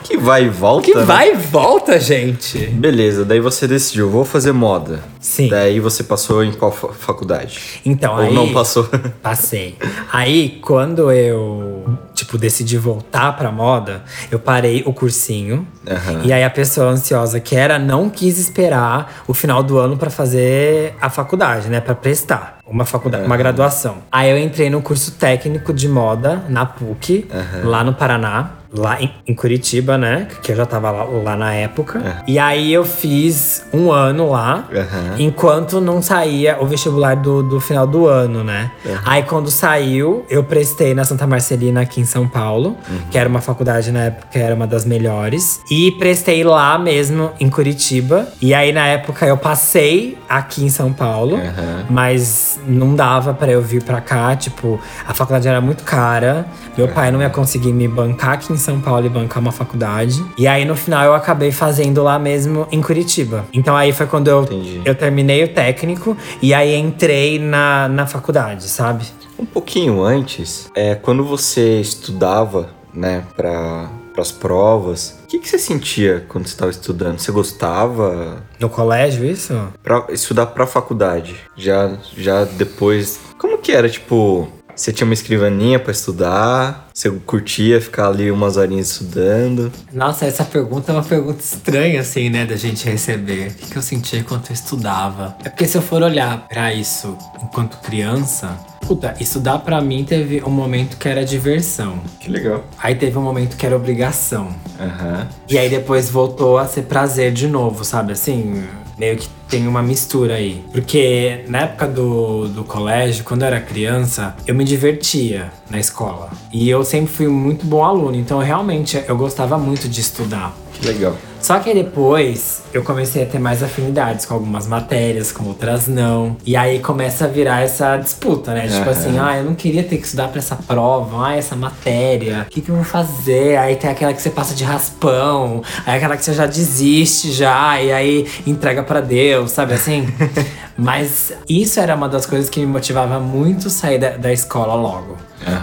Que vai e volta. que né? vai e volta, gente. Beleza, daí você decidiu, vou fazer moda. Sim. Daí você passou em qual fa- faculdade? Então, Ou aí. não passou? Passei. Aí, quando eu, tipo, decidi voltar pra moda, eu parei o cursinho. Aham. E aí, a pessoa ansiosa que era não quis esperar o final do ano pra fazer a faculdade, né? Pra prestar uma faculdade, uma graduação. Aí, eu entrei no curso técnico de moda na PUC, lá no Paraná. Lá em, em Curitiba, né? Que eu já tava lá, lá na época. E aí eu fiz um ano lá, Aham. enquanto não saía o vestibular do, do final do ano, né? Aí quando saiu, eu prestei na Santa Marcelina aqui em São Paulo, que era uma faculdade na época que era uma das melhores. E prestei lá mesmo em Curitiba. E aí na época eu passei aqui em São Paulo, Aham. mas não dava pra eu vir pra cá, tipo, a faculdade era muito cara. Meu pai não ia conseguir me bancar aqui em São Paulo e bancar uma faculdade. E aí no final eu acabei fazendo lá mesmo em Curitiba. Então aí foi quando eu, Entendi. eu terminei o técnico e aí entrei na, na faculdade, sabe? Um pouquinho antes, é, quando você estudava, né, para as provas, o que, que você sentia quando você estava estudando? Você gostava No colégio, isso? pra estudar pra faculdade? Já, já depois. Como que era? Tipo, você tinha uma escrivaninha pra estudar? Você curtia ficar ali umas horinhas estudando? Nossa, essa pergunta é uma pergunta estranha, assim, né, da gente receber. O que, eu sentia enquanto eu estudava? É porque se eu for olhar pra isso enquanto criança, puta, estudar pra mim teve um momento que era diversão. Que legal. Aí teve um momento que era obrigação. Aham. E aí depois voltou a ser prazer de novo, sabe? Assim, meio que tem uma mistura aí. Porque na época do, do colégio, quando eu era criança, eu me divertia na escola. E eu sempre fui muito bom aluno, então realmente eu gostava muito de estudar. Que legal. Só que aí depois eu comecei a ter mais afinidades com algumas matérias, com outras não. E aí começa a virar essa disputa, né? Tipo Aham. assim, ah, eu não queria ter que estudar pra essa prova, ah, essa matéria, o que, que eu vou fazer? Aí tem aquela que você passa de raspão, aí aquela que você já desiste já, e aí entrega pra Deus, sabe assim? Mas isso era uma das coisas que me motivava muito sair da, da escola logo.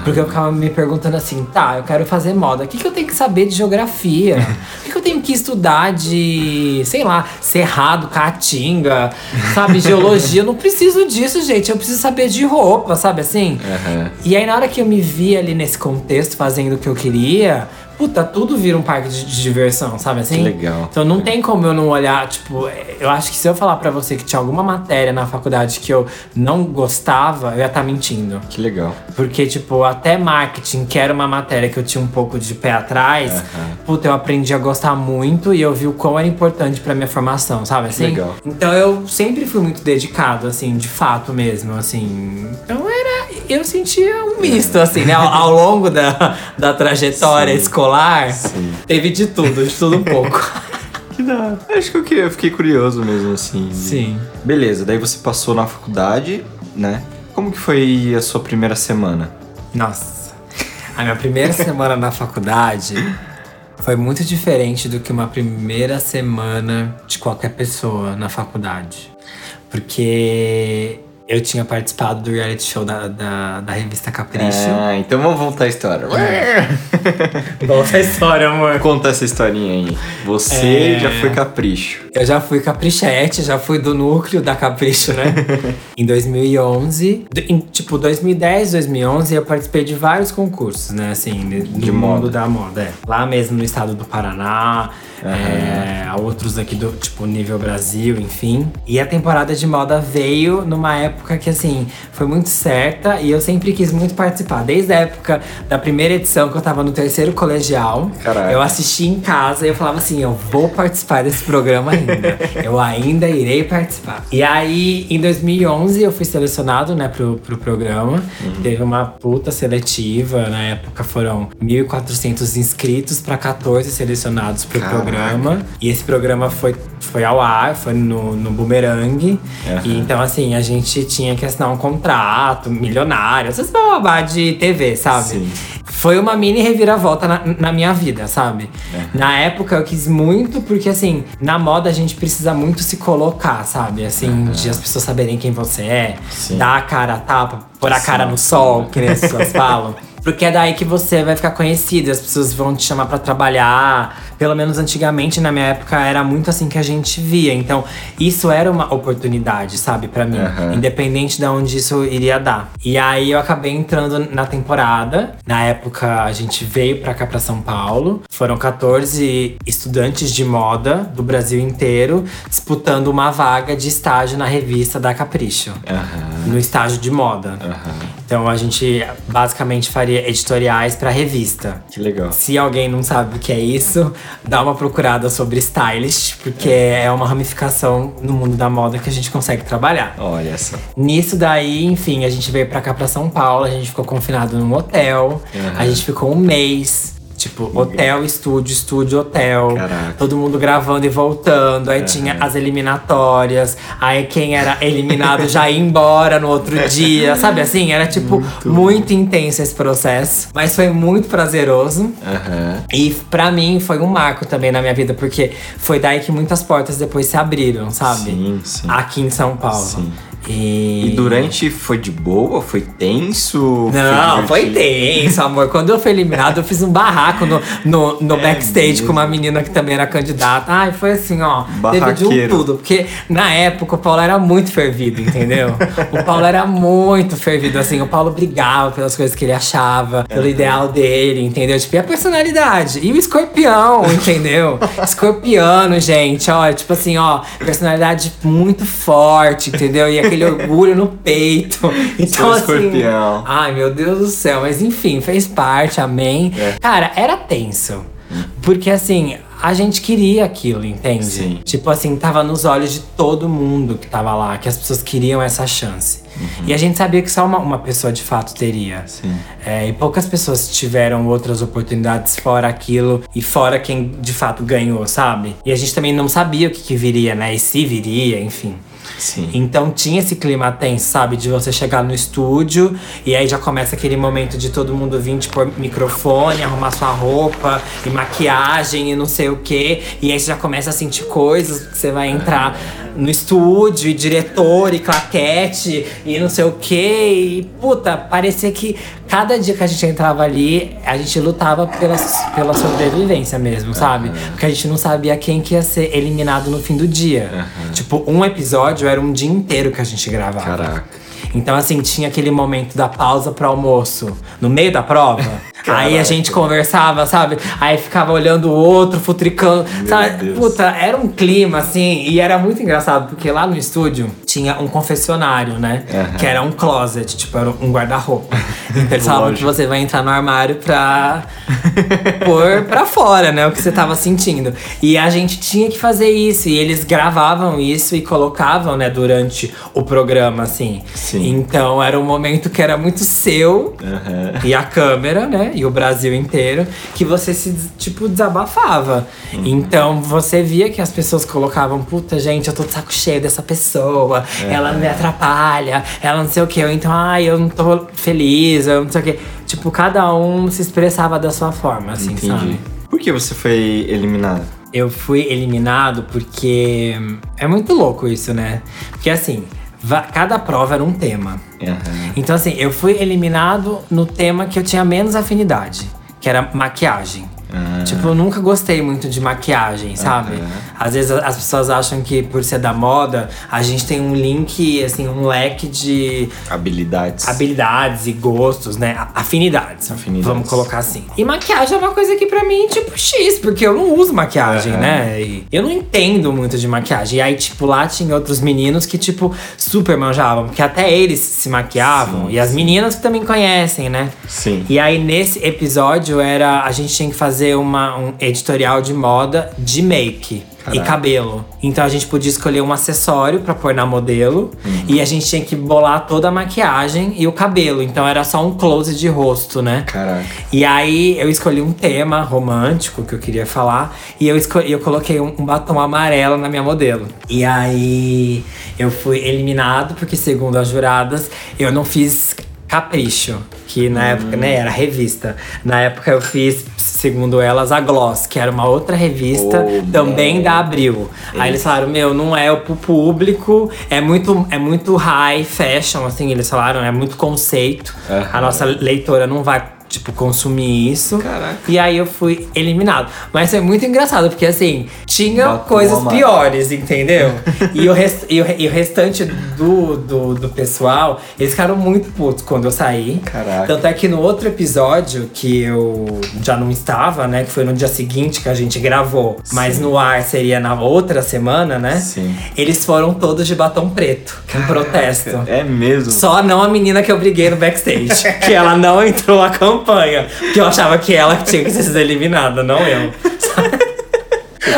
Porque eu ficava me perguntando assim, tá, eu quero fazer moda. O que, que eu tenho que saber de geografia? O que, que eu tenho que estudar de, sei lá, cerrado, caatinga, sabe, geologia? Eu não preciso disso, gente. Eu preciso saber de roupa, sabe assim? Aham. E aí, na hora que eu me vi ali nesse contexto, fazendo o que eu queria, puta, tudo vira um parque de, de diversão, sabe assim? Que legal. Então não tem como eu não olhar, tipo, eu acho que se eu falar pra você que tinha alguma matéria na faculdade que eu não gostava, eu ia estar mentindo. Que legal. Porque, tipo, até marketing, que era uma matéria que eu tinha um pouco de pé atrás, puta, eu aprendi a gostar muito e eu vi o quão era importante pra minha formação, sabe assim? legal. Então eu sempre fui muito dedicado, assim, de fato mesmo, assim. Então era. Eu sentia um misto, assim, né? Ao, ao longo da, da trajetória Sim. escolar, Sim. teve de tudo, de tudo um pouco. Que da. Acho que eu, que- eu fiquei curioso mesmo, assim. Sim. Beleza, daí você passou na faculdade, né? Como que foi a sua primeira semana? Nossa. A minha primeira semana na faculdade foi muito diferente do que uma primeira semana de qualquer pessoa na faculdade. Porque eu tinha participado do reality show da, da, da revista Capricho. Ah, então vamos voltar à história. Volta a história, amor. Conta essa historinha aí. Você É. já foi capricho. Eu já fui caprichete, já fui do núcleo da Capricho, né? em 2011. D- Em, tipo, 2010, 2011, eu participei de vários concursos, né? Assim, no De mundo moda. da moda. é. Lá mesmo no estado do Paraná. É, a outros aqui do tipo nível Brasil, enfim. E a temporada de moda veio numa época que assim foi muito certa e eu sempre quis muito participar. Desde a época da primeira edição que eu tava no terceiro colegial, Caraca. eu assisti em casa e eu falava assim, eu vou participar desse programa ainda. eu ainda irei participar. E aí em 2011 eu fui selecionado, né, pro, pro programa. Teve uma puta seletiva, na época foram 1.400 inscritos para 14 selecionados pro Caraca. programa. E esse programa foi, foi ao ar, foi no, no Boomerang. Aham. E então, assim, a gente tinha que assinar um contrato milionário, essas babá de TV, sabe? Sim. Foi uma mini reviravolta na, na minha vida, sabe? Na época eu quis muito, porque assim, na moda a gente precisa muito se colocar, sabe? Assim, de as pessoas saberem quem você é, Sim. dar a cara a tapa, pôr a Sim. cara no sol, que nem as pessoas falam. Porque é daí que você vai ficar conhecido, as pessoas vão te chamar pra trabalhar. Pelo menos antigamente, na minha época, era muito assim que a gente via. Então, isso era uma oportunidade, sabe, pra mim. Aham. Independente de onde isso iria dar. E aí eu acabei entrando na temporada. Na época, a gente veio pra cá, pra São Paulo. Foram 14 estudantes de moda do Brasil inteiro disputando uma vaga de estágio na revista da Capricho. Aham. No estágio de moda. Aham. Então a gente basicamente faria editoriais pra revista. Que legal. Se alguém não sabe o que é isso, dá uma procurada sobre stylist, porque é uma ramificação no mundo da moda que a gente consegue trabalhar. Olha só. Nisso daí, enfim, a gente veio pra cá pra São Paulo, a gente ficou confinado num hotel, Uhum. a gente ficou um mês. Tipo, hotel, estúdio, estúdio, hotel. Caraca. Todo mundo gravando e voltando. Aí tinha as eliminatórias. Aí quem era eliminado já ia embora no outro dia. Sabe assim? Era tipo muito, intenso esse processo. Mas foi muito prazeroso. Aham. E pra mim foi um marco também na minha vida, porque foi daí que muitas portas depois se abriram, sabe? Sim, sim. Aqui em São Paulo. Sim. E... E durante foi de boa? Foi tenso? Não, foi divertido? tenso, amor. Quando eu fui eliminado, eu fiz um barraco no, no, no É backstage mesmo? com uma menina que também era candidata. Ai, foi assim, ó. Teve de um tudo. Porque na época o Paulo era muito fervido, entendeu? o Paulo era muito fervido, assim. O Paulo brigava pelas coisas que ele achava, pelo ideal dele, entendeu? Tipo, e a personalidade. E o escorpião, entendeu? Escorpiano, gente, ó. Tipo assim, ó. Personalidade muito forte, entendeu? E aquele orgulho no peito. Então, assim. escorpião. Ai, meu Deus do céu. Mas enfim, fez parte, amém. É. Cara, era tenso. Porque assim, a gente queria aquilo, entende? Sim. Tipo assim, tava nos olhos de todo mundo que tava lá, que as pessoas queriam essa chance. E a gente sabia que só uma, uma pessoa de fato teria. Sim. É, e poucas pessoas tiveram outras oportunidades fora aquilo e fora quem de fato ganhou, sabe? E a gente também não sabia o que, que viria, né? E se viria, enfim. Sim. Então tinha esse clima tenso, sabe? De você chegar no estúdio e aí já começa aquele momento de todo mundo vir pôr microfone, arrumar sua roupa e maquiagem e não sei o quê. E aí você já começa a sentir coisas, que você vai entrar no estúdio e diretor e claquete e não sei o quê. E puta, parecia que cada dia que a gente entrava ali, a gente lutava pela, pela sobrevivência mesmo, sabe? Porque a gente não sabia quem que ia ser eliminado no fim do dia. Tipo, um episódio era um dia inteiro que a gente gravava. Caraca. Então, assim, tinha aquele momento da pausa pro almoço, no meio da prova. aí a gente conversava, sabe? Aí ficava olhando o outro, futricando. sabe? Deus. Puta, era um clima, assim, e era muito engraçado, porque lá no estúdio tinha um confessionário, né? Aham. Que era um closet, tipo, era um guarda-roupa. Então eles falavam que você vai entrar no armário pra pôr pra fora, né? O que você tava sentindo. E a gente tinha que fazer isso. E eles gravavam isso e colocavam, né, durante o programa, assim. Sim. Então era um momento que era muito seu Aham. e a câmera, né? E o Brasil inteiro, que você se, tipo, desabafava. Uhum. Então você via que as pessoas colocavam, puta, gente, eu tô de saco cheio dessa pessoa, É. ela me atrapalha, ela não sei o que, ou então, ai, eu não tô feliz, eu não sei o que. Tipo, cada um se expressava da sua forma, assim, Entendi. sabe? Por que você foi eliminado? Eu fui eliminado porque é muito louco isso, né? Porque assim, cada prova era um tema. Aham. Então, assim, eu fui eliminado no tema que eu tinha menos afinidade, que era maquiagem. Ah. Tipo, eu nunca gostei muito de maquiagem, sabe? Aham. Às vezes as pessoas acham que por ser da moda, a gente tem um link, assim, um leque de Habilidades. habilidades e gostos, né? Afinidades. Afinidades. Vamos colocar assim. E maquiagem é uma coisa que pra mim, tipo, X, porque eu não uso maquiagem, né? E eu não entendo muito de maquiagem. E aí, tipo, lá tinha outros meninos que, tipo, super manjavam, porque até eles se maquiavam. Sim, e as meninas que também conhecem, né? Sim. E aí, nesse episódio, era a gente tinha que fazer uma, um editorial de moda de make. E Caraca. cabelo. Então a gente podia escolher um acessório pra pôr na modelo. Uhum. E a gente tinha que bolar toda a maquiagem e o cabelo. Então era só um close de rosto, né? Caraca. E aí eu escolhi um tema romântico que eu queria falar. E eu, escolhi, eu coloquei um, um batom amarelo na minha modelo. E aí eu fui eliminado, porque segundo as juradas, eu não fiz capricho. Que na época, né, era revista. Na época eu fiz, segundo elas, a Gloss, que era uma outra revista, Oh, também man. da Abril. Aí eles falaram, meu, não é pro público, é muito, é muito high fashion, assim, eles falaram, é muito conceito. Aham. A nossa leitora não vai, tipo, consumir isso. Caraca. E aí eu fui eliminado. Mas foi muito engraçado, porque assim, tinha Batom coisas piores, entendeu? e, o rest, e, o, e o restante do, do, do pessoal, eles ficaram muito putos quando eu saí. Caraca. Tanto é que no outro episódio, que eu já não estava, né? Que foi no dia seguinte que a gente gravou. Mas no ar seria na outra semana, né? Sim. Eles foram todos de batom preto, em protesto. É mesmo. Só não a menina que eu briguei no backstage. que ela não entrou a campanha. Porque eu achava que ela tinha que ser eliminada, não eu.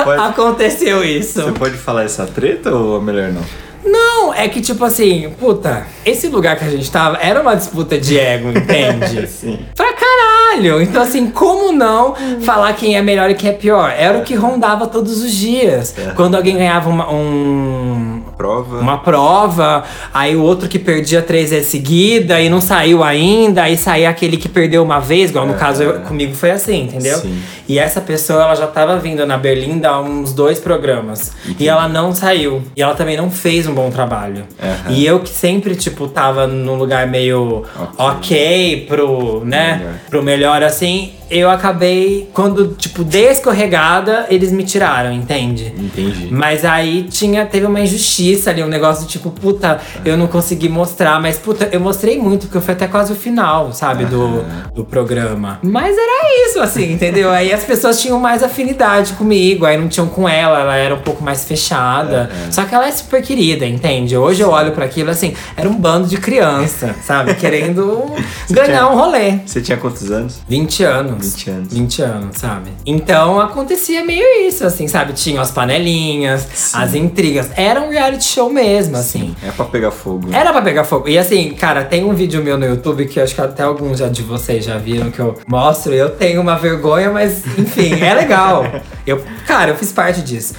Pode, Aconteceu isso. você pode falar essa treta ou melhor não? Não, é que tipo assim, puta, esse lugar que a gente tava era uma disputa de ego, entende? Sim. Pra caralho! Então, assim, como não falar quem é melhor e quem é pior? Era o que rondava todos os dias. É. Quando alguém ganhava uma, um, Prova. uma prova, aí o outro que perdia três vezes seguida e não saiu ainda, aí saía aquele que perdeu uma vez, igual no É. caso eu- comigo foi assim, entendeu? Sim. E essa pessoa, ela já tava vindo na Berlim há uns dois programas. E ela não saiu. E ela também não fez um bom trabalho. Aham. E eu que sempre, tipo, tava num lugar meio ok, pro, né? Melhor. Pro melhor, assim. Eu acabei, quando, tipo, dei escorregada, eles me tiraram, entende? Entendi. Mas aí tinha, teve uma injustiça ali, um negócio tipo, puta, eu não consegui mostrar, mas puta, eu mostrei muito, porque eu fui até quase o final, sabe, do, do programa. Mas era isso, assim, entendeu? Aí as pessoas tinham mais afinidade comigo, aí não tinham com ela, ela era um pouco mais fechada. Só que ela é super querida, entende? Hoje eu olho pra aquilo assim, era um bando de criança, sabe? Querendo ganhar tinha- um rolê. Você tinha quantos anos? 20 anos. 20 anos. 20 anos, sabe? Então acontecia meio isso, assim, sabe? Tinham as panelinhas, Sim. as intrigas. Era um reality show mesmo, assim. É pra pegar fogo. Era pra pegar fogo. E assim, cara, tem um vídeo meu no YouTube que eu acho que até alguns já de vocês já viram que eu mostro. Eu tenho uma vergonha, mas enfim, é legal. Eu, cara, eu fiz parte disso.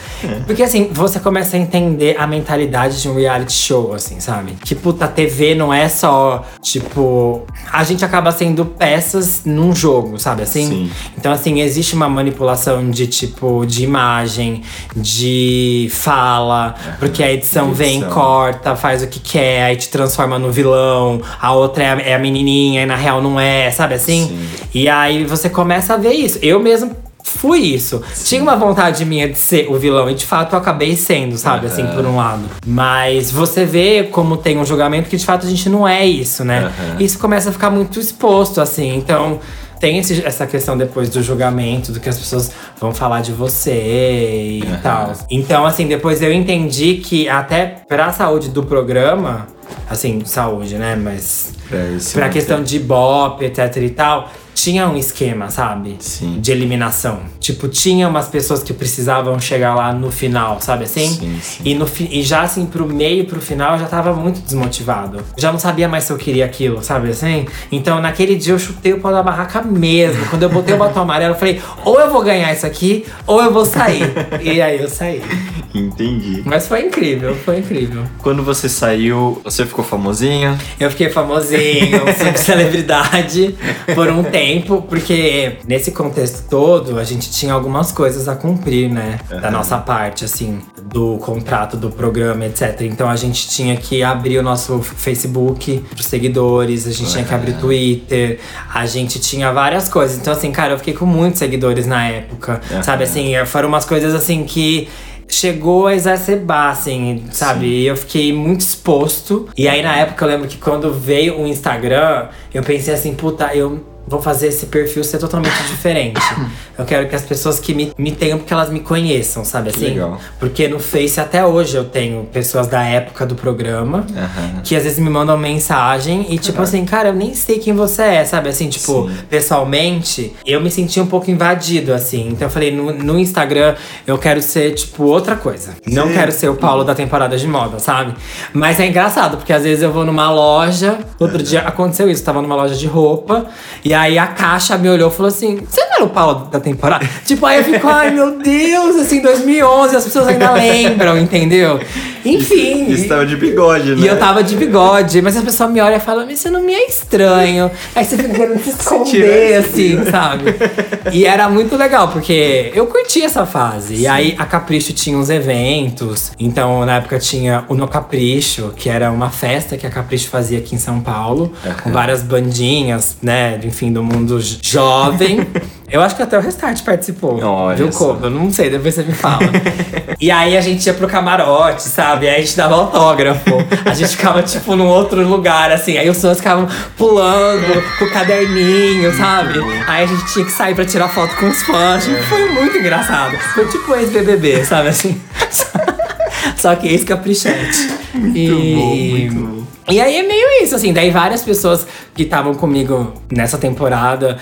Porque assim, você começa a entender a mentalidade de um reality show, assim, sabe? Que puta, a TV não é só, tipo. A gente acaba sendo peças num jogo, sabe assim? Sim. Então, assim, existe uma manipulação de tipo, de imagem, de fala, porque a edição De vem, edição. corta, faz o que quer, aí te transforma no vilão, a outra é a, é a menininha e na real não é, sabe assim? Sim. E aí você começa a ver isso. Eu mesmo fui isso. Tinha uma vontade minha de ser o vilão e de fato eu acabei sendo, sabe? Assim, por um lado. Mas você vê como tem um julgamento que de fato a gente não é isso, né? Aham. Isso começa a ficar muito exposto, assim. Então. Tem esse- essa questão depois do julgamento, do que as pessoas vão falar de você e Aham. tal. Então, assim, depois eu entendi que até pra saúde do programa, assim, saúde, né? Mas Pra, esse pra questão de ibope, etc e tal, tinha um esquema, sabe? Sim. De eliminação. Tipo, tinha umas pessoas que precisavam chegar lá no final, sabe assim? Sim, sim. E, no, e já assim, pro meio, pro final, eu já tava muito desmotivado. Já não sabia mais se eu queria aquilo, sabe assim? Então, naquele dia, eu chutei o pau da barraca mesmo. Quando eu botei o batom amarelo, eu falei, ou eu vou ganhar isso aqui, ou eu vou sair. e aí eu saí. Entendi. Mas foi incrível, foi incrível. Quando você saiu, você ficou famosinha? Eu fiquei famosinho, celebridade por um tempo, porque nesse contexto todo a gente tinha algumas coisas a cumprir, né? Da nossa parte, assim, do contrato do programa, etc. Então a gente tinha que abrir o nosso Facebook pros seguidores, a gente tinha que abrir Twitter, a gente tinha várias coisas. Então, assim, cara, eu fiquei com muitos seguidores na época. Sabe assim, foram umas coisas assim que chegou a exacerbar, assim, sabe? E eu fiquei muito exposto. E aí, na época, eu lembro que quando veio o Instagram, eu pensei assim, puta, eu vou fazer esse perfil ser totalmente diferente. Eu quero que as pessoas que me, me tenham, porque elas me conheçam, sabe assim? legal. Porque no Face até hoje eu tenho pessoas da época do programa Aham. que às vezes me mandam mensagem e tipo assim, cara, eu nem sei quem você é, sabe? Assim, tipo, Sim. pessoalmente, eu me senti um pouco invadido, assim. Então eu falei, no, no Instagram eu quero ser, tipo, outra coisa. Não Sim. quero ser o Paulo da temporada de moda, sabe? Mas é engraçado, porque às vezes eu vou numa loja. Outro dia aconteceu isso, tava numa loja de roupa. E aí a caixa me olhou e falou assim: Você não era o Paulo da temporada? tipo, aí eu fico, ai meu Deus, assim, 2011, as pessoas ainda lembram, entendeu? Enfim. E estava de bigode, né? E eu tava de bigode, mas a pessoa me olha e fala, mas você não me é estranho. Aí você fica querendo se esconder, assim, sabe? E era muito legal, porque eu curti essa fase. E aí a Capricho tinha uns eventos. Então, na época tinha o No Capricho, que era uma festa que a Capricho fazia aqui em São Paulo, com várias bandinhas, né? Enfim, do mundo jovem. Eu acho que até o Restart participou. Olha. Kobo? Eu não sei, depois você me fala. e aí a gente ia pro camarote, sabe? Aí a gente dava autógrafo. A gente ficava, tipo, num outro lugar, assim. Aí os fãs ficavam pulando com o caderninho, sabe? Aí a gente tinha que sair pra tirar foto com os fãs. Tipo, Foi muito engraçado. Foi tipo ex-BBB, sabe? Assim. Só que ex-caprichete. e... E aí é meio isso, assim. Daí várias pessoas que estavam comigo nessa temporada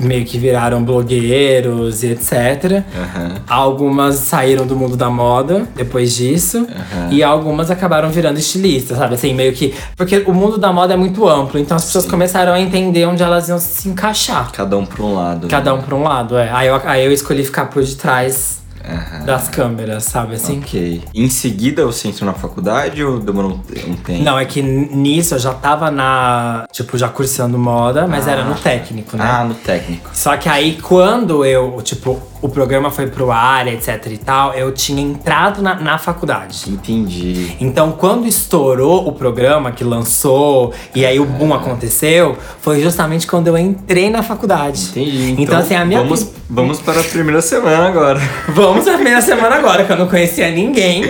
meio que viraram blogueiros e etc. Aham. Algumas saíram do mundo da moda depois disso. E algumas acabaram virando estilistas, sabe? Assim, meio que. Porque o mundo da moda é muito amplo, então as pessoas começaram a entender onde elas iam se encaixar. Cada um pra um lado. Cada né? um pra um lado, é. Aí eu, aí eu escolhi ficar por detrás Aham. das câmeras, sabe assim? Ok. Em seguida você entrou na faculdade ou demorou um te- tempo? Não, é que nisso eu já tava na. Tipo, já cursando moda, mas era no técnico, né? Ah, no técnico. Só que aí, quando eu, tipo, o programa foi pro ar, etc e tal, eu tinha entrado na, na faculdade. Entendi. Então, quando estourou o programa, que lançou, e aí o boom aconteceu, foi justamente quando eu entrei na faculdade. Entendi. Então, assim, a minha. Vamos, vamos para a primeira semana agora. Vamos na primeira semana agora, que eu não conhecia ninguém.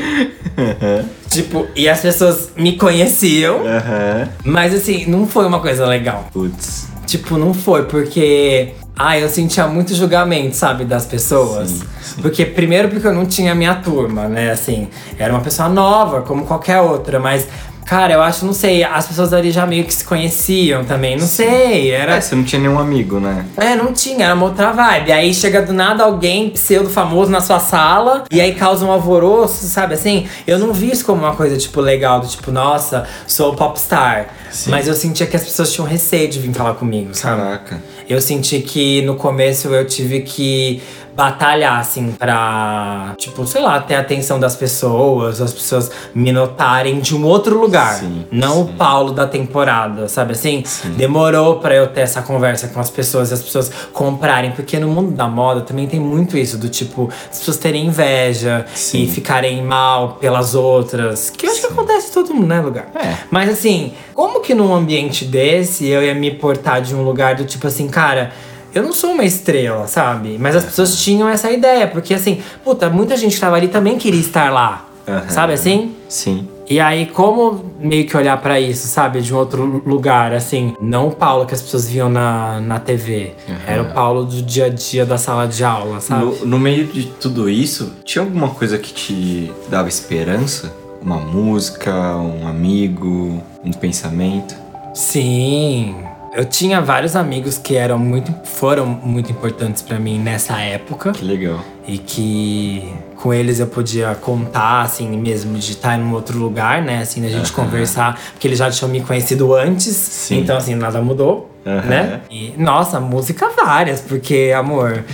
tipo, e as pessoas me conheciam. Aham. Mas assim, não foi uma coisa legal. Putz. Tipo, não foi, porque. Ah, eu sentia muito julgamento, sabe, das pessoas. Sim, sim. Porque, primeiro, porque eu não tinha minha turma, né? Assim, era uma pessoa nova, como qualquer outra, mas. Cara, eu acho, não sei, as pessoas ali já meio que se conheciam também, não sei, era. É, você não tinha nenhum amigo, né? É, não tinha, era uma outra vibe. Aí chega do nada alguém pseudo famoso na sua sala e aí causa um alvoroço, sabe assim? Eu não vi isso como uma coisa, tipo, legal, do tipo, nossa, sou popstar. Sim. Mas eu sentia que as pessoas tinham receio de vir falar comigo, sabe? Caraca. Eu senti que no começo eu tive que batalhar, assim, pra, tipo, sei lá, ter a atenção das pessoas, as pessoas me notarem de um outro lugar. Sim, não o sim. Paulo da temporada, sabe assim? Demorou pra eu ter essa conversa com as pessoas e as pessoas comprarem, porque no mundo da moda também tem muito isso, do tipo, as pessoas terem inveja Sim. e ficarem mal pelas outras. Que eu acho que acontece em todo mundo, né, lugar? É. Mas assim, como que num ambiente desse eu ia me portar de um lugar do tipo assim, cara, eu não sou uma estrela, sabe? Mas as pessoas tinham essa ideia, porque assim, puta, muita gente que tava ali também queria estar lá. Aham. Sabe assim? Sim. E aí, como meio que olhar pra isso, sabe? De um outro lugar, assim. Não o Paulo que as pessoas viam na, na TV. Era o Paulo do dia a dia da sala de aula, sabe? No, no meio de tudo isso, tinha alguma coisa que te dava esperança? Uma música, um amigo, um pensamento? Sim. Eu tinha vários amigos que eram muito, foram muito importantes pra mim nessa época. Que legal. E que com eles eu podia contar, assim, mesmo de estar em um outro lugar, né? Assim, da gente conversar. Porque eles já tinham me conhecido antes. Sim. Então, assim, nada mudou, Aham. né? E, nossa, música várias, porque, amor.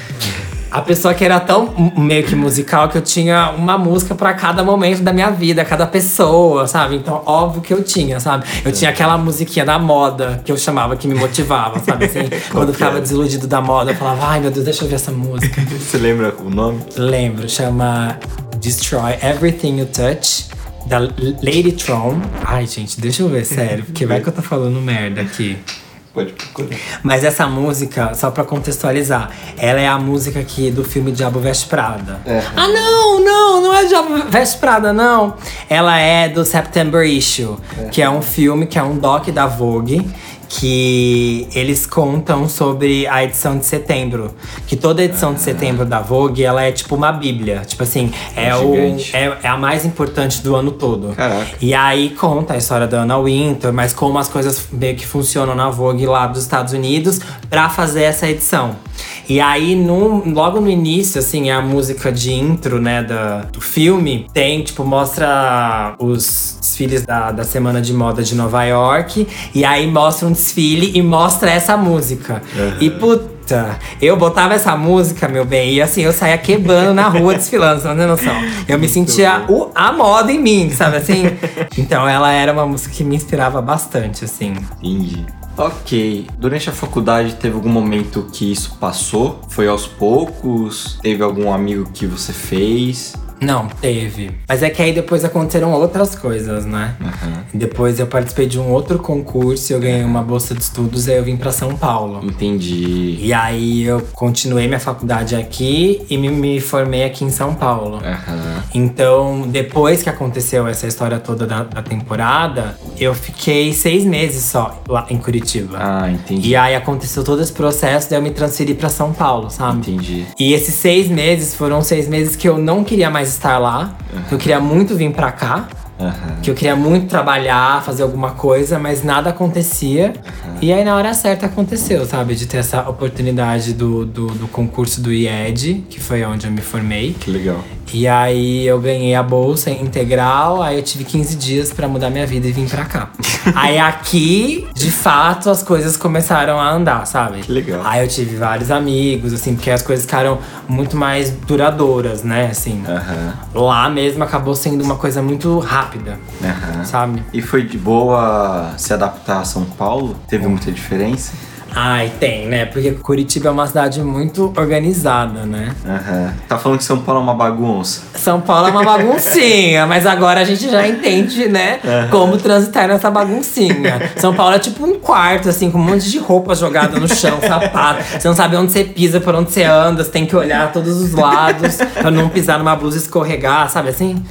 A pessoa que era tão meio que musical que eu tinha uma música pra cada momento da minha vida, cada pessoa, sabe? Então, óbvio que eu tinha, sabe? Eu tinha aquela musiquinha da moda que eu chamava, que me motivava, sabe? Assim, quando eu ficava desiludido da moda, eu falava, ai meu Deus, deixa eu ver essa música. Você lembra o nome? Lembro, chama Destroy Everything You Touch, da Lady Tron. Ai, gente, deixa eu ver, sério, porque vai que eu tô falando merda aqui. Pode procurar. Mas essa música, só pra contextualizar, ela é a música aqui do filme Diabo Veste Prada. Ah, não, não, não é Diabo Veste Prada, não. Ela é do September Issue, que é um filme, que é um doc da Vogue. Que eles contam sobre a edição de setembro. Que toda edição de setembro da Vogue, ela é tipo uma bíblia. Tipo assim, é, o, Gigante. é, é a mais importante do ano todo. Caraca. E aí conta a história da Anna Wintour, mas como as coisas meio que funcionam na Vogue lá dos Estados Unidos pra fazer essa edição. E aí, no, logo no início, assim, a música de intro, né, da, do filme, tem, tipo, mostra os desfiles da, da Semana de Moda de Nova York. E aí mostra um desfile e mostra essa música. E puta, eu botava essa música, meu bem, e assim, eu saía quebrando na rua desfilando, você não tem noção. Eu me sentia o, a moda em mim, sabe assim? Então ela era uma música que me inspirava bastante, assim. Entendi. Ok. Durante a faculdade teve algum momento que isso passou? Foi aos poucos? Teve algum amigo que você fez? Não, teve. Mas é que aí depois aconteceram outras coisas, né? Depois eu participei de um outro concurso, eu ganhei uma bolsa de estudos, aí eu vim pra São Paulo. Entendi. E aí eu continuei minha faculdade aqui e me, me formei aqui em São Paulo. Aham. Então, depois que aconteceu essa história toda da, da temporada, eu fiquei seis meses só lá em Curitiba. Ah, entendi. E aí aconteceu todo esse processo, daí eu me transferi pra São Paulo, sabe? Entendi. E esses seis meses foram seis meses que eu não queria mais estar lá. Eu queria muito vir pra cá. Aham. Que eu queria muito trabalhar, fazer alguma coisa, mas nada acontecia. E aí, na hora certa, aconteceu, sabe? De ter essa oportunidade do, do, do concurso do IED, que foi onde eu me formei. Que legal. E aí eu ganhei a bolsa integral, aí eu tive 15 dias pra mudar minha vida e vim pra cá. aí aqui, de fato, as coisas começaram a andar, sabe? Que legal. Aí eu tive vários amigos, assim, porque as coisas ficaram muito mais duradouras, né? Assim. Lá mesmo acabou sendo uma coisa muito rápida, sabe? E foi de boa se adaptar a São Paulo? Teve muita diferença? Ai, tem, né? Porque Curitiba é uma cidade muito organizada, né? Aham. Tá falando que São Paulo é uma bagunça? São Paulo é uma baguncinha, mas agora a gente já entende, né? Como transitar nessa baguncinha. São Paulo é tipo um quarto, assim, com um monte de roupa jogada no chão, sapato. Você não sabe onde você pisa, por onde você anda, você tem que olhar todos os lados pra não pisar numa blusa e escorregar, sabe assim?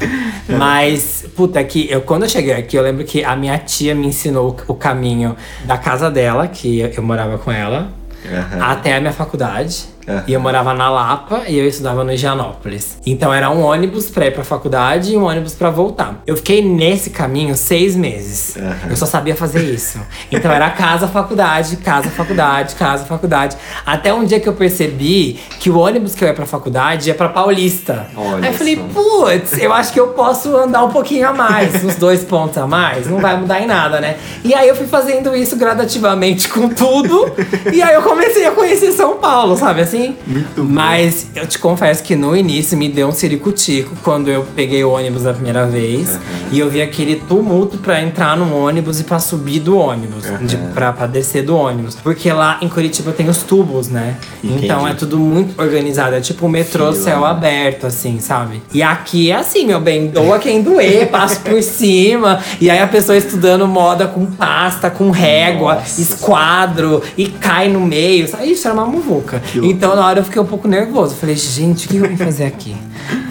Mas, puta, que eu quando eu cheguei aqui, eu lembro que a minha tia me ensinou o caminho da casa dela, que eu morava com ela, Aham. até a minha faculdade. Aham. E eu morava na Lapa e eu estudava no Higienópolis. Então era um ônibus pra ir pra faculdade e um ônibus pra voltar. Eu fiquei nesse caminho seis meses. Aham. Eu só sabia fazer isso. Então era casa, faculdade, casa, faculdade, casa, faculdade. Até um dia que eu percebi que o ônibus que eu ia pra faculdade ia pra Paulista. Olha Aí eu falei, putz, eu acho que eu posso andar um pouquinho a mais, uns dois pontos a mais, não vai mudar em nada, né? E aí eu fui fazendo isso gradativamente com tudo, e aí eu comecei a conhecer São Paulo, sabe assim? Muito bom. Mas eu te confesso que no início me deu um ciricutico quando eu peguei o ônibus a primeira vez e eu vi aquele tumulto pra entrar no ônibus e pra subir do ônibus, de, pra, pra descer do ônibus. Porque lá em Curitiba tem os tubos, né? Entendi. Então é tudo muito organizado, é tipo o metrô Fila, céu né? aberto, assim, sabe? E aqui é assim, meu bem, doa quem doer, passo por cima. E aí a pessoa estudando moda com pasta, com régua, Nossa. esquadro, e cai no meio. Isso era uma muvuca. Então na hora eu fiquei um pouco nervoso. Falei, gente, o que eu vim fazer aqui?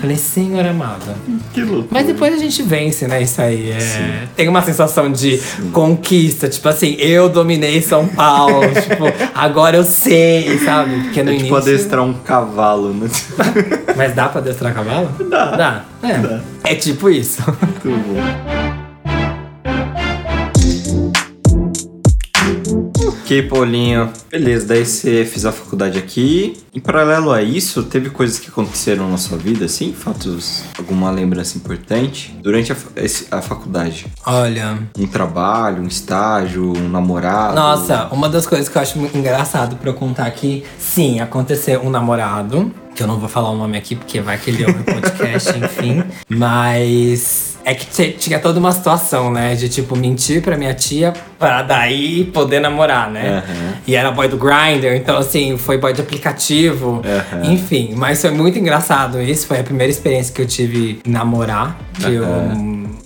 Falei, senhor amado. Que louco. Mas depois a gente vence, né? Isso aí. É... Tem uma sensação de conquista. Tipo assim, eu dominei São Paulo. tipo, agora eu sei, sabe? Porque no É tipo início. adestrar um cavalo, né? Mas dá pra adestrar cavalo? Dá. Dá. É. É tipo isso. Muito bom. Ok, Paulinho. Beleza, daí você fez a faculdade aqui. Em paralelo a isso, teve coisas que aconteceram na sua vida, assim? Fatos, alguma lembrança importante? Durante a, a faculdade? Olha. Um trabalho, um estágio, um namorado? Nossa, uma das coisas que eu acho muito engraçado pra eu contar aqui, sim, aconteceu um namorado. que eu não vou falar o nome aqui porque vai que ele ouve o podcast, enfim. Mas é que tinha toda uma situação, né? De tipo, mentir pra minha tia pra daí poder namorar, né? Aham. E era boy do Grindr, então assim, foi boy de aplicativo. Aham. Enfim, mas foi muito engraçado isso. Foi a primeira experiência que eu tive namorar. Que eu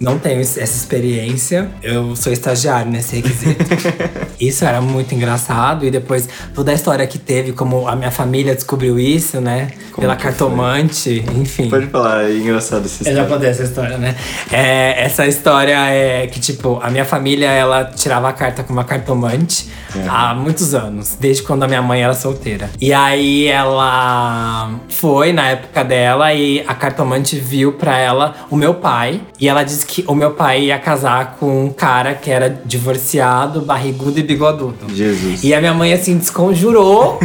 não tenho essa experiência. Eu sou estagiário nesse requisito. isso era muito engraçado. E depois toda a história que teve, como a minha família descobriu isso, né? Pela que foi? cartomante, enfim. Pode falar, é engraçado esse Eu já contei essa história, né? É, essa história é que, tipo, a minha família, ela tirava a carta com uma cartomante há muitos anos. Desde quando a minha mãe era solteira. E aí, ela foi na época dela e a cartomante viu pra ela o meu pai. E ela disse que o meu pai ia casar com um cara que era divorciado, barrigudo e bigodudo. Jesus. E a minha mãe, assim, desconjurou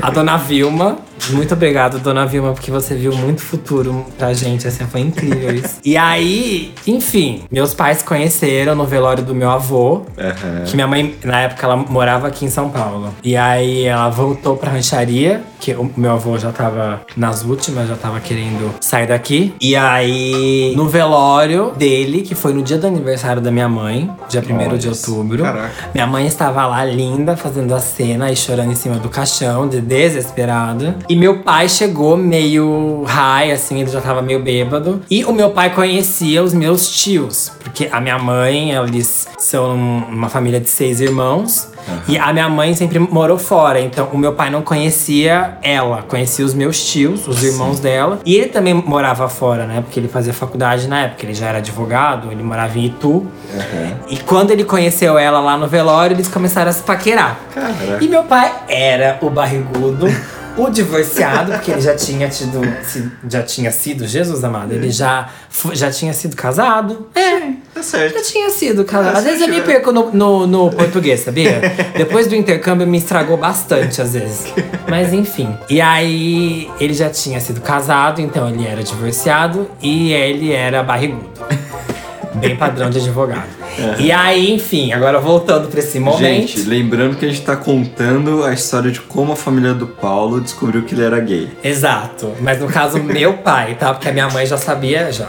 a dona Vilma. Muito obrigado, dona Vilma, porque você viu muito futuro pra gente. Assim, foi incrível isso. E aí, enfim, meus pais conheceram no velório do meu avô. Aham. Que minha mãe, na época, ela morava aqui em São Paulo. E aí ela voltou pra rancharia, que o meu avô já tava nas últimas, já tava querendo sair daqui. E aí, no velório dele, que foi no dia do aniversário da minha mãe, dia 1 de outubro. caraca. Minha mãe estava lá linda, fazendo a cena e chorando em cima do caixão, de desesperada. E meu pai chegou meio high, assim, ele já tava meio bêbado. E o meu pai conhecia os meus tios, porque a minha mãe, eles são uma família de seis irmãos. E a minha mãe sempre morou fora, então o meu pai não conhecia ela, conhecia os meus tios, os irmãos dela. E ele também morava fora, né? Porque ele fazia faculdade na época, ele já era advogado, ele morava em Itu. E quando ele conheceu ela lá no velório, eles começaram a se paquerar. Caraca. E meu pai era o barrigudo, o divorciado, porque ele já tinha tido. Já tinha sido, Jesus amado, ele já, fu- já tinha sido casado. É. Tá certo. Já tinha sido casado. Ah, Às vezes eu me certo. perco no, no, no português, sabia? Depois do intercâmbio me estragou bastante, às vezes. Mas enfim. E aí ele já tinha sido casado, então ele era divorciado e ele era barrigudo. Bem padrão de advogado. E aí, enfim, agora voltando pra esse momento. Gente, lembrando que a gente tá contando a história de como a família do Paulo descobriu que ele era gay. Exato. Mas no caso, meu pai, tá? Porque a minha mãe já sabia já.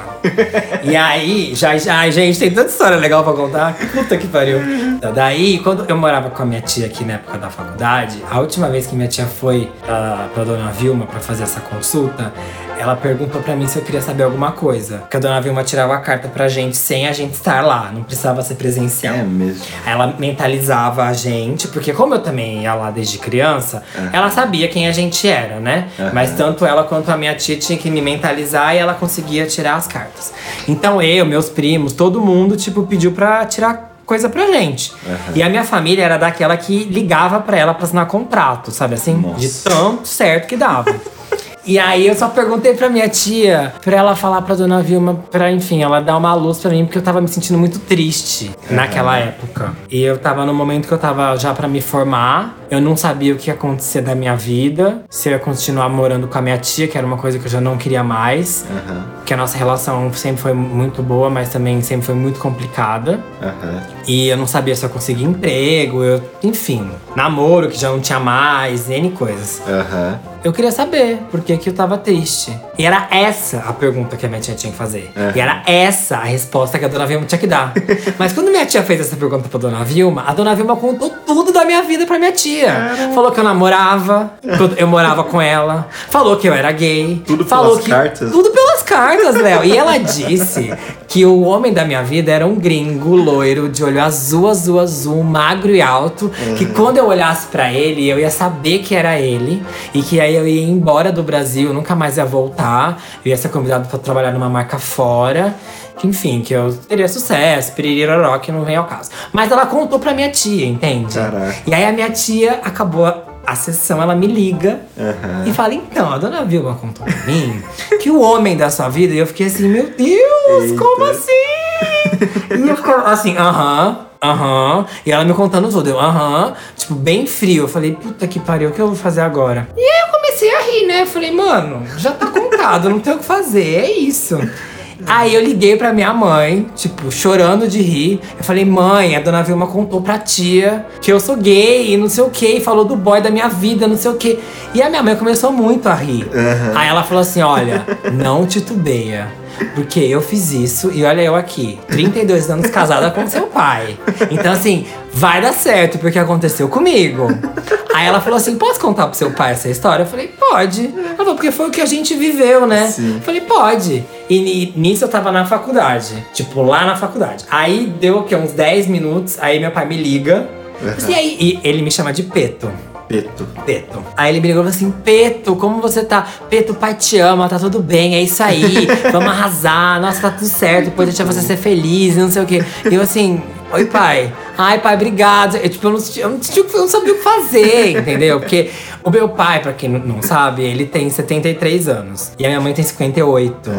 E aí, já, já, ai, gente, tem tanta história legal pra contar. Puta que pariu. Então, daí, quando eu morava com a minha tia aqui na época da faculdade, a última vez que minha tia foi ah, pra dona Vilma pra fazer essa consulta, ela perguntou pra mim se eu queria saber alguma coisa. Porque a dona Vilma tirava a carta pra gente sem a gente estar lá, não precisava ser presencial. É mesmo. Ela mentalizava a gente, porque como eu também ia lá desde criança, ela sabia quem a gente era, né? Mas tanto ela quanto a minha tia tinha que me mentalizar e ela conseguia tirar as cartas. Então eu, meus primos, todo mundo, tipo, pediu pra tirar coisa pra gente. E a minha família era daquela que ligava pra ela pra assinar contrato, sabe assim? Nossa. De tanto certo que dava. E aí eu só perguntei pra minha tia, pra ela falar pra dona Vilma, pra, enfim, ela dar uma luz pra mim, porque eu tava me sentindo muito triste naquela época. E eu tava no momento que eu tava já pra me formar, eu não sabia o que ia acontecer da minha vida, se eu ia continuar morando com a minha tia, que era uma coisa que eu já não queria mais. Aham, Que a nossa relação sempre foi muito boa, mas também sempre foi muito complicada. aham. E eu não sabia se eu conseguia emprego, eu, enfim, namoro que já não tinha mais, N coisas. Aham. Eu queria saber por que, que eu tava triste. E era essa a pergunta que a minha tia tinha que fazer. E era essa a resposta que a dona Vilma tinha que dar. Mas quando minha tia fez essa pergunta pra dona Vilma, a dona Vilma contou tudo da minha vida pra minha tia. Falou que eu namorava, eu morava com ela. Falou que eu era gay. Tudo falou pelas que, cartas? Tudo pelas cartas, Léo. E ela disse que o homem da minha vida era um gringo loiro, de olho azul, azul, azul, magro e alto. Que quando eu olhasse pra ele, eu ia saber que era ele. E que aí eu ia embora do Brasil, nunca mais ia voltar. Eu ia ser convidado pra trabalhar numa marca fora. Que, enfim, que eu teria sucesso, piriroró, que não vem ao caso. Mas ela contou pra minha tia, entende? Caraca. E aí a minha tia acabou a- sessão, ela me liga Aham. e fala: então, a dona Vilma contou pra mim que o homem da sua vida, e eu fiquei assim, meu Deus, Eita. como assim? e eu ficava assim, aham. Aham, e ela me contando tudo, eu, aham, tipo, bem frio. Eu falei, puta que pariu, o que eu vou fazer agora? E aí eu comecei a rir, né? Eu falei, mano, já tá contado, não tem o que fazer, é isso. Aí eu liguei pra minha mãe, tipo, chorando de rir. Eu falei, mãe, a dona Vilma contou pra tia que eu sou gay e não sei o que, falou do boy da minha vida, não sei o que. E a minha mãe começou muito a rir. Aí ela falou assim: olha, não titubeia. Porque eu fiz isso e olha eu aqui, 32 anos casada com seu pai. Então, assim, vai dar certo, porque aconteceu comigo. Aí ela falou assim: posso contar pro seu pai essa história? Eu falei, pode. Ela falou, porque foi o que a gente viveu, né? Sim. Eu falei, pode. E ni- nisso eu tava na faculdade. Tipo, lá na faculdade. Aí deu o quê? Uns 10 minutos, aí meu pai me liga. E aí, e ele me chama de Peto. Peto. Peto. Aí ele me ligou e falou assim: Peto, como você tá? Peto, pai te ama, tá tudo bem, é isso aí, vamos arrasar, nossa, tá tudo certo, depois deixa você ser feliz, não sei o quê. E eu assim, oi pai. Ai, pai, obrigado. Eu, tipo, eu não, eu, não, eu não sabia o que fazer, entendeu? Porque o meu pai, pra quem não- não sabe, ele tem 73 anos. E a minha mãe tem 58.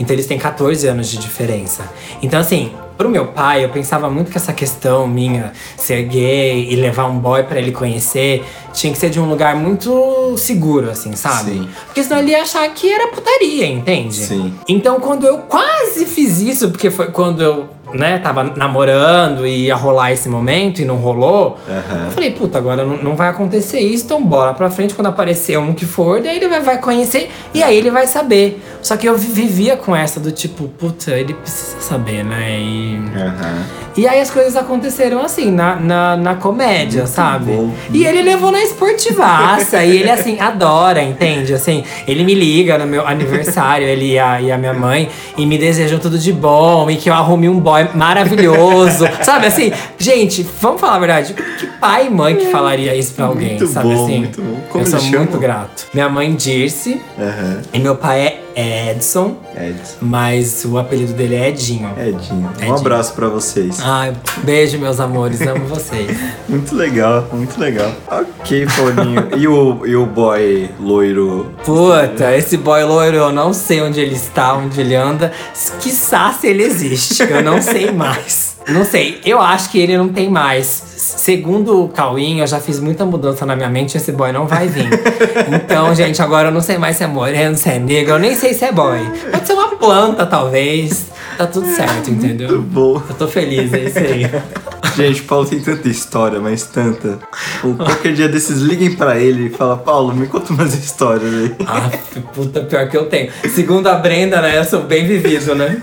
Então eles têm 14 anos de diferença. Então, assim, Pro meu pai, eu pensava muito que essa questão minha, ser gay e levar um boy pra ele conhecer, tinha que ser de um lugar muito seguro, assim, sabe? Sim. Porque senão ele ia achar que era putaria, entende? Sim. Então quando eu quase fiz isso, porque foi quando eu, né, tava namorando e ia rolar esse momento e não rolou, Aham. eu falei, puta, agora não, não vai acontecer isso, então bora pra frente quando aparecer um que for, daí ele vai, vai conhecer e aí ele vai saber. Só que eu vi- vivia com essa do tipo, puta, ele precisa saber, né? E, Aham. e aí as coisas aconteceram assim, na, na, na comédia, sabe? bom. E ele levou na esportivaça. e ele, assim, adora, entende? Assim, ele me liga no meu aniversário, ele e a, e a minha mãe, e me desejam tudo de bom, e que eu arrume um boy maravilhoso. sabe assim? Gente, vamos falar a verdade. Que pai e mãe que falaria isso pra alguém, Muito sabe bom, assim? muito bom. Como eu sou chama? muito grato. Minha mãe Dirce, Aham. e meu pai é Edson, Edson. mas o apelido dele é Edinho. Edinho. Um Edinho. abraço pra vocês. Ai, beijo, meus amores. Amo vocês. Muito legal, muito legal. Ok, Paulinho. e, o, e o boy loiro? Puta, esse boy loiro, eu não sei onde ele está, onde ele anda. Quiçá se ele existe, eu não sei mais. Não sei, eu acho que ele não tem mais. Segundo o Cauim, eu já fiz muita mudança na minha mente, esse boy não vai vir. Então, gente, agora eu não sei mais se é moreno, se é negro, eu nem sei se é boy. Pode ser uma planta, talvez. Tá tudo certo, entendeu? Muito bom. Eu tô feliz, é isso aí. Gente, Paulo tem tanta história, mas tanta. Ou Qualquer dia desses liguem pra ele e fala, Paulo, me conta umas histórias aí. Ah, puta, pior que eu tenho. Segundo a Brenda, né? Eu sou bem vivido, né?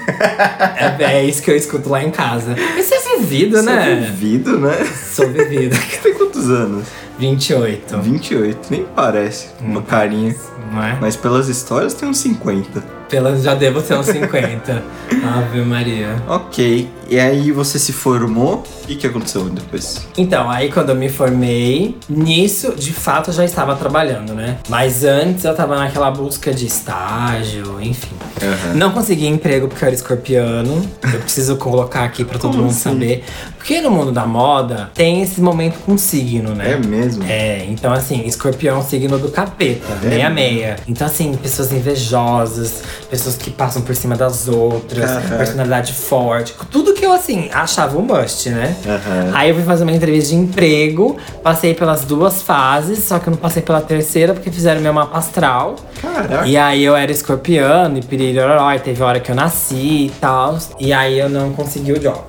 É, é isso que eu escuto lá em casa. Isso é vivido, Você é né? vivido, né? Sou vivido. Tem quantos anos? 28, 28, nem parece. Uma carinha. não é? Mas pelas histórias tem uns 50. Pelas já devo ser uns 50. Ave Maria. Ok. E aí você se formou? O que, que aconteceu depois? Então, aí quando eu me formei, nisso, de fato, eu já estava trabalhando, né? Mas antes eu tava naquela busca de estágio, enfim. Aham. Não consegui emprego porque eu era escorpiano. Eu preciso colocar aqui pra todo Como mundo assim? saber. Porque no mundo da moda tem esse momento com signo, né? É mesmo? É, então assim, escorpião é um signo do capeta, É meia meia. Então assim, pessoas invejosas, pessoas que passam por cima das outras, Caraca. personalidade forte. Tudo que eu assim, achava um must, né? Aham. Aí eu fui fazer uma entrevista de emprego, passei pelas duas fases, só que eu não passei pela terceira porque fizeram meu mapa astral. Caraca. E aí eu era escorpiano e piriroró, e teve hora que eu nasci e tal. E aí eu não consegui o job.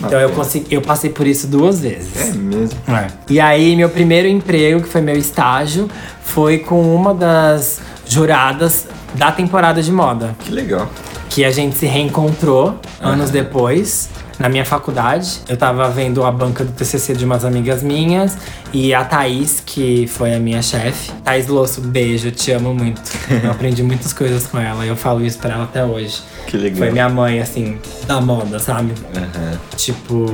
Então eu, consegui, eu passei por isso duas vezes. É mesmo. É. E aí, meu primeiro emprego, que foi meu estágio, foi com uma das juradas da temporada de moda. Que legal. Que a gente se reencontrou anos depois. Na minha faculdade, eu tava vendo a banca do TCC de umas amigas minhas e a Thaís, que foi a minha chefe. Thaís Losso, beijo, te amo muito. Eu aprendi muitas coisas com ela e eu falo isso pra ela até hoje. Que legal. Foi minha mãe, assim, da moda, sabe? Aham. Tipo,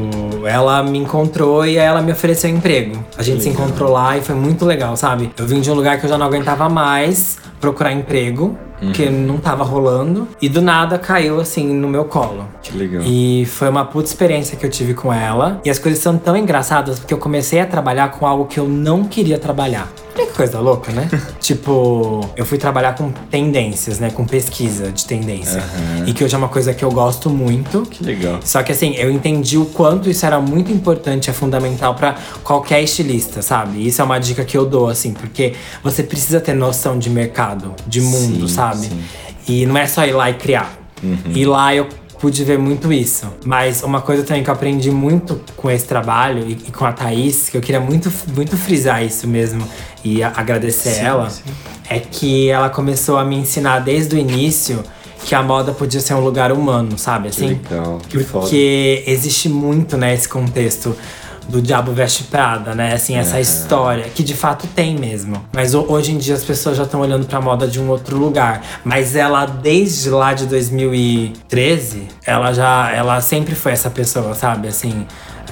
ela me encontrou e ela me ofereceu emprego. A gente se Legal. encontrou lá e foi muito legal, sabe? Eu vim de um lugar que eu já não aguentava mais procurar emprego, porque não tava rolando. E do nada caiu assim no meu colo. Que legal. E foi uma puta experiência que eu tive com ela. E as coisas são tão engraçadas porque eu comecei a trabalhar com algo que eu não queria trabalhar. Olha que coisa louca, né? tipo, eu fui trabalhar com tendências, né? Com pesquisa de tendência. Aham. E que hoje é uma coisa que eu gosto muito. Que legal. Só que assim, eu entendi o quanto isso era muito importante, é fundamental pra qualquer estilista, sabe? Isso é uma dica que eu dou, assim, porque você precisa ter noção de mercado, de mundo, Sim, sabe? sim. E não é só ir lá e criar. E lá eu pude ver muito isso. Mas uma coisa também que eu aprendi muito com esse trabalho e, e com a Thaís, que eu queria muito, muito frisar isso mesmo e a- agradecer Sim, ela, sim. é que ela começou a me ensinar desde o início que a moda podia ser um lugar humano, sabe? Que Assim, legal, que foda. porque existe muito, né, esse contexto do Diabo Veste Prada, né? Assim, essa É. história, que de fato tem mesmo. Mas ho- hoje em dia as pessoas já estão olhando pra moda de um outro lugar. Mas ela, desde lá de 2013, ela já. Ela sempre foi essa pessoa, sabe? Assim.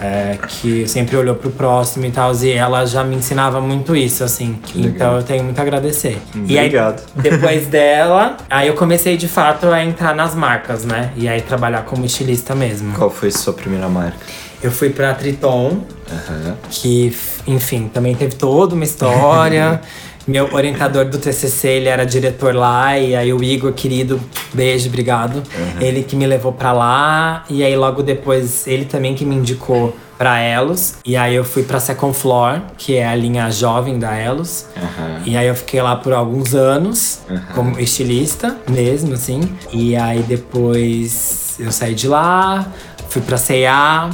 é, que sempre olhou pro próximo e tal, e ela já me ensinava muito isso, assim. Então eu tenho muito a agradecer. E aí, Obrigado. depois dela, aí eu comecei de fato a entrar nas marcas, né? E aí trabalhar como estilista mesmo. Qual foi sua primeira marca? Eu fui pra Triton, Aham. que, enfim, também teve toda uma história. Meu orientador do TCC, ele era diretor lá, e aí o Igor, querido, beijo, obrigado. Ele que me levou pra lá, e aí logo depois ele também que me indicou pra Elos. E aí eu fui pra Second Floor, que é a linha jovem da Elos. Aham. E aí eu fiquei lá por alguns anos, como estilista mesmo, assim. E aí depois eu saí de lá, fui pra C&A.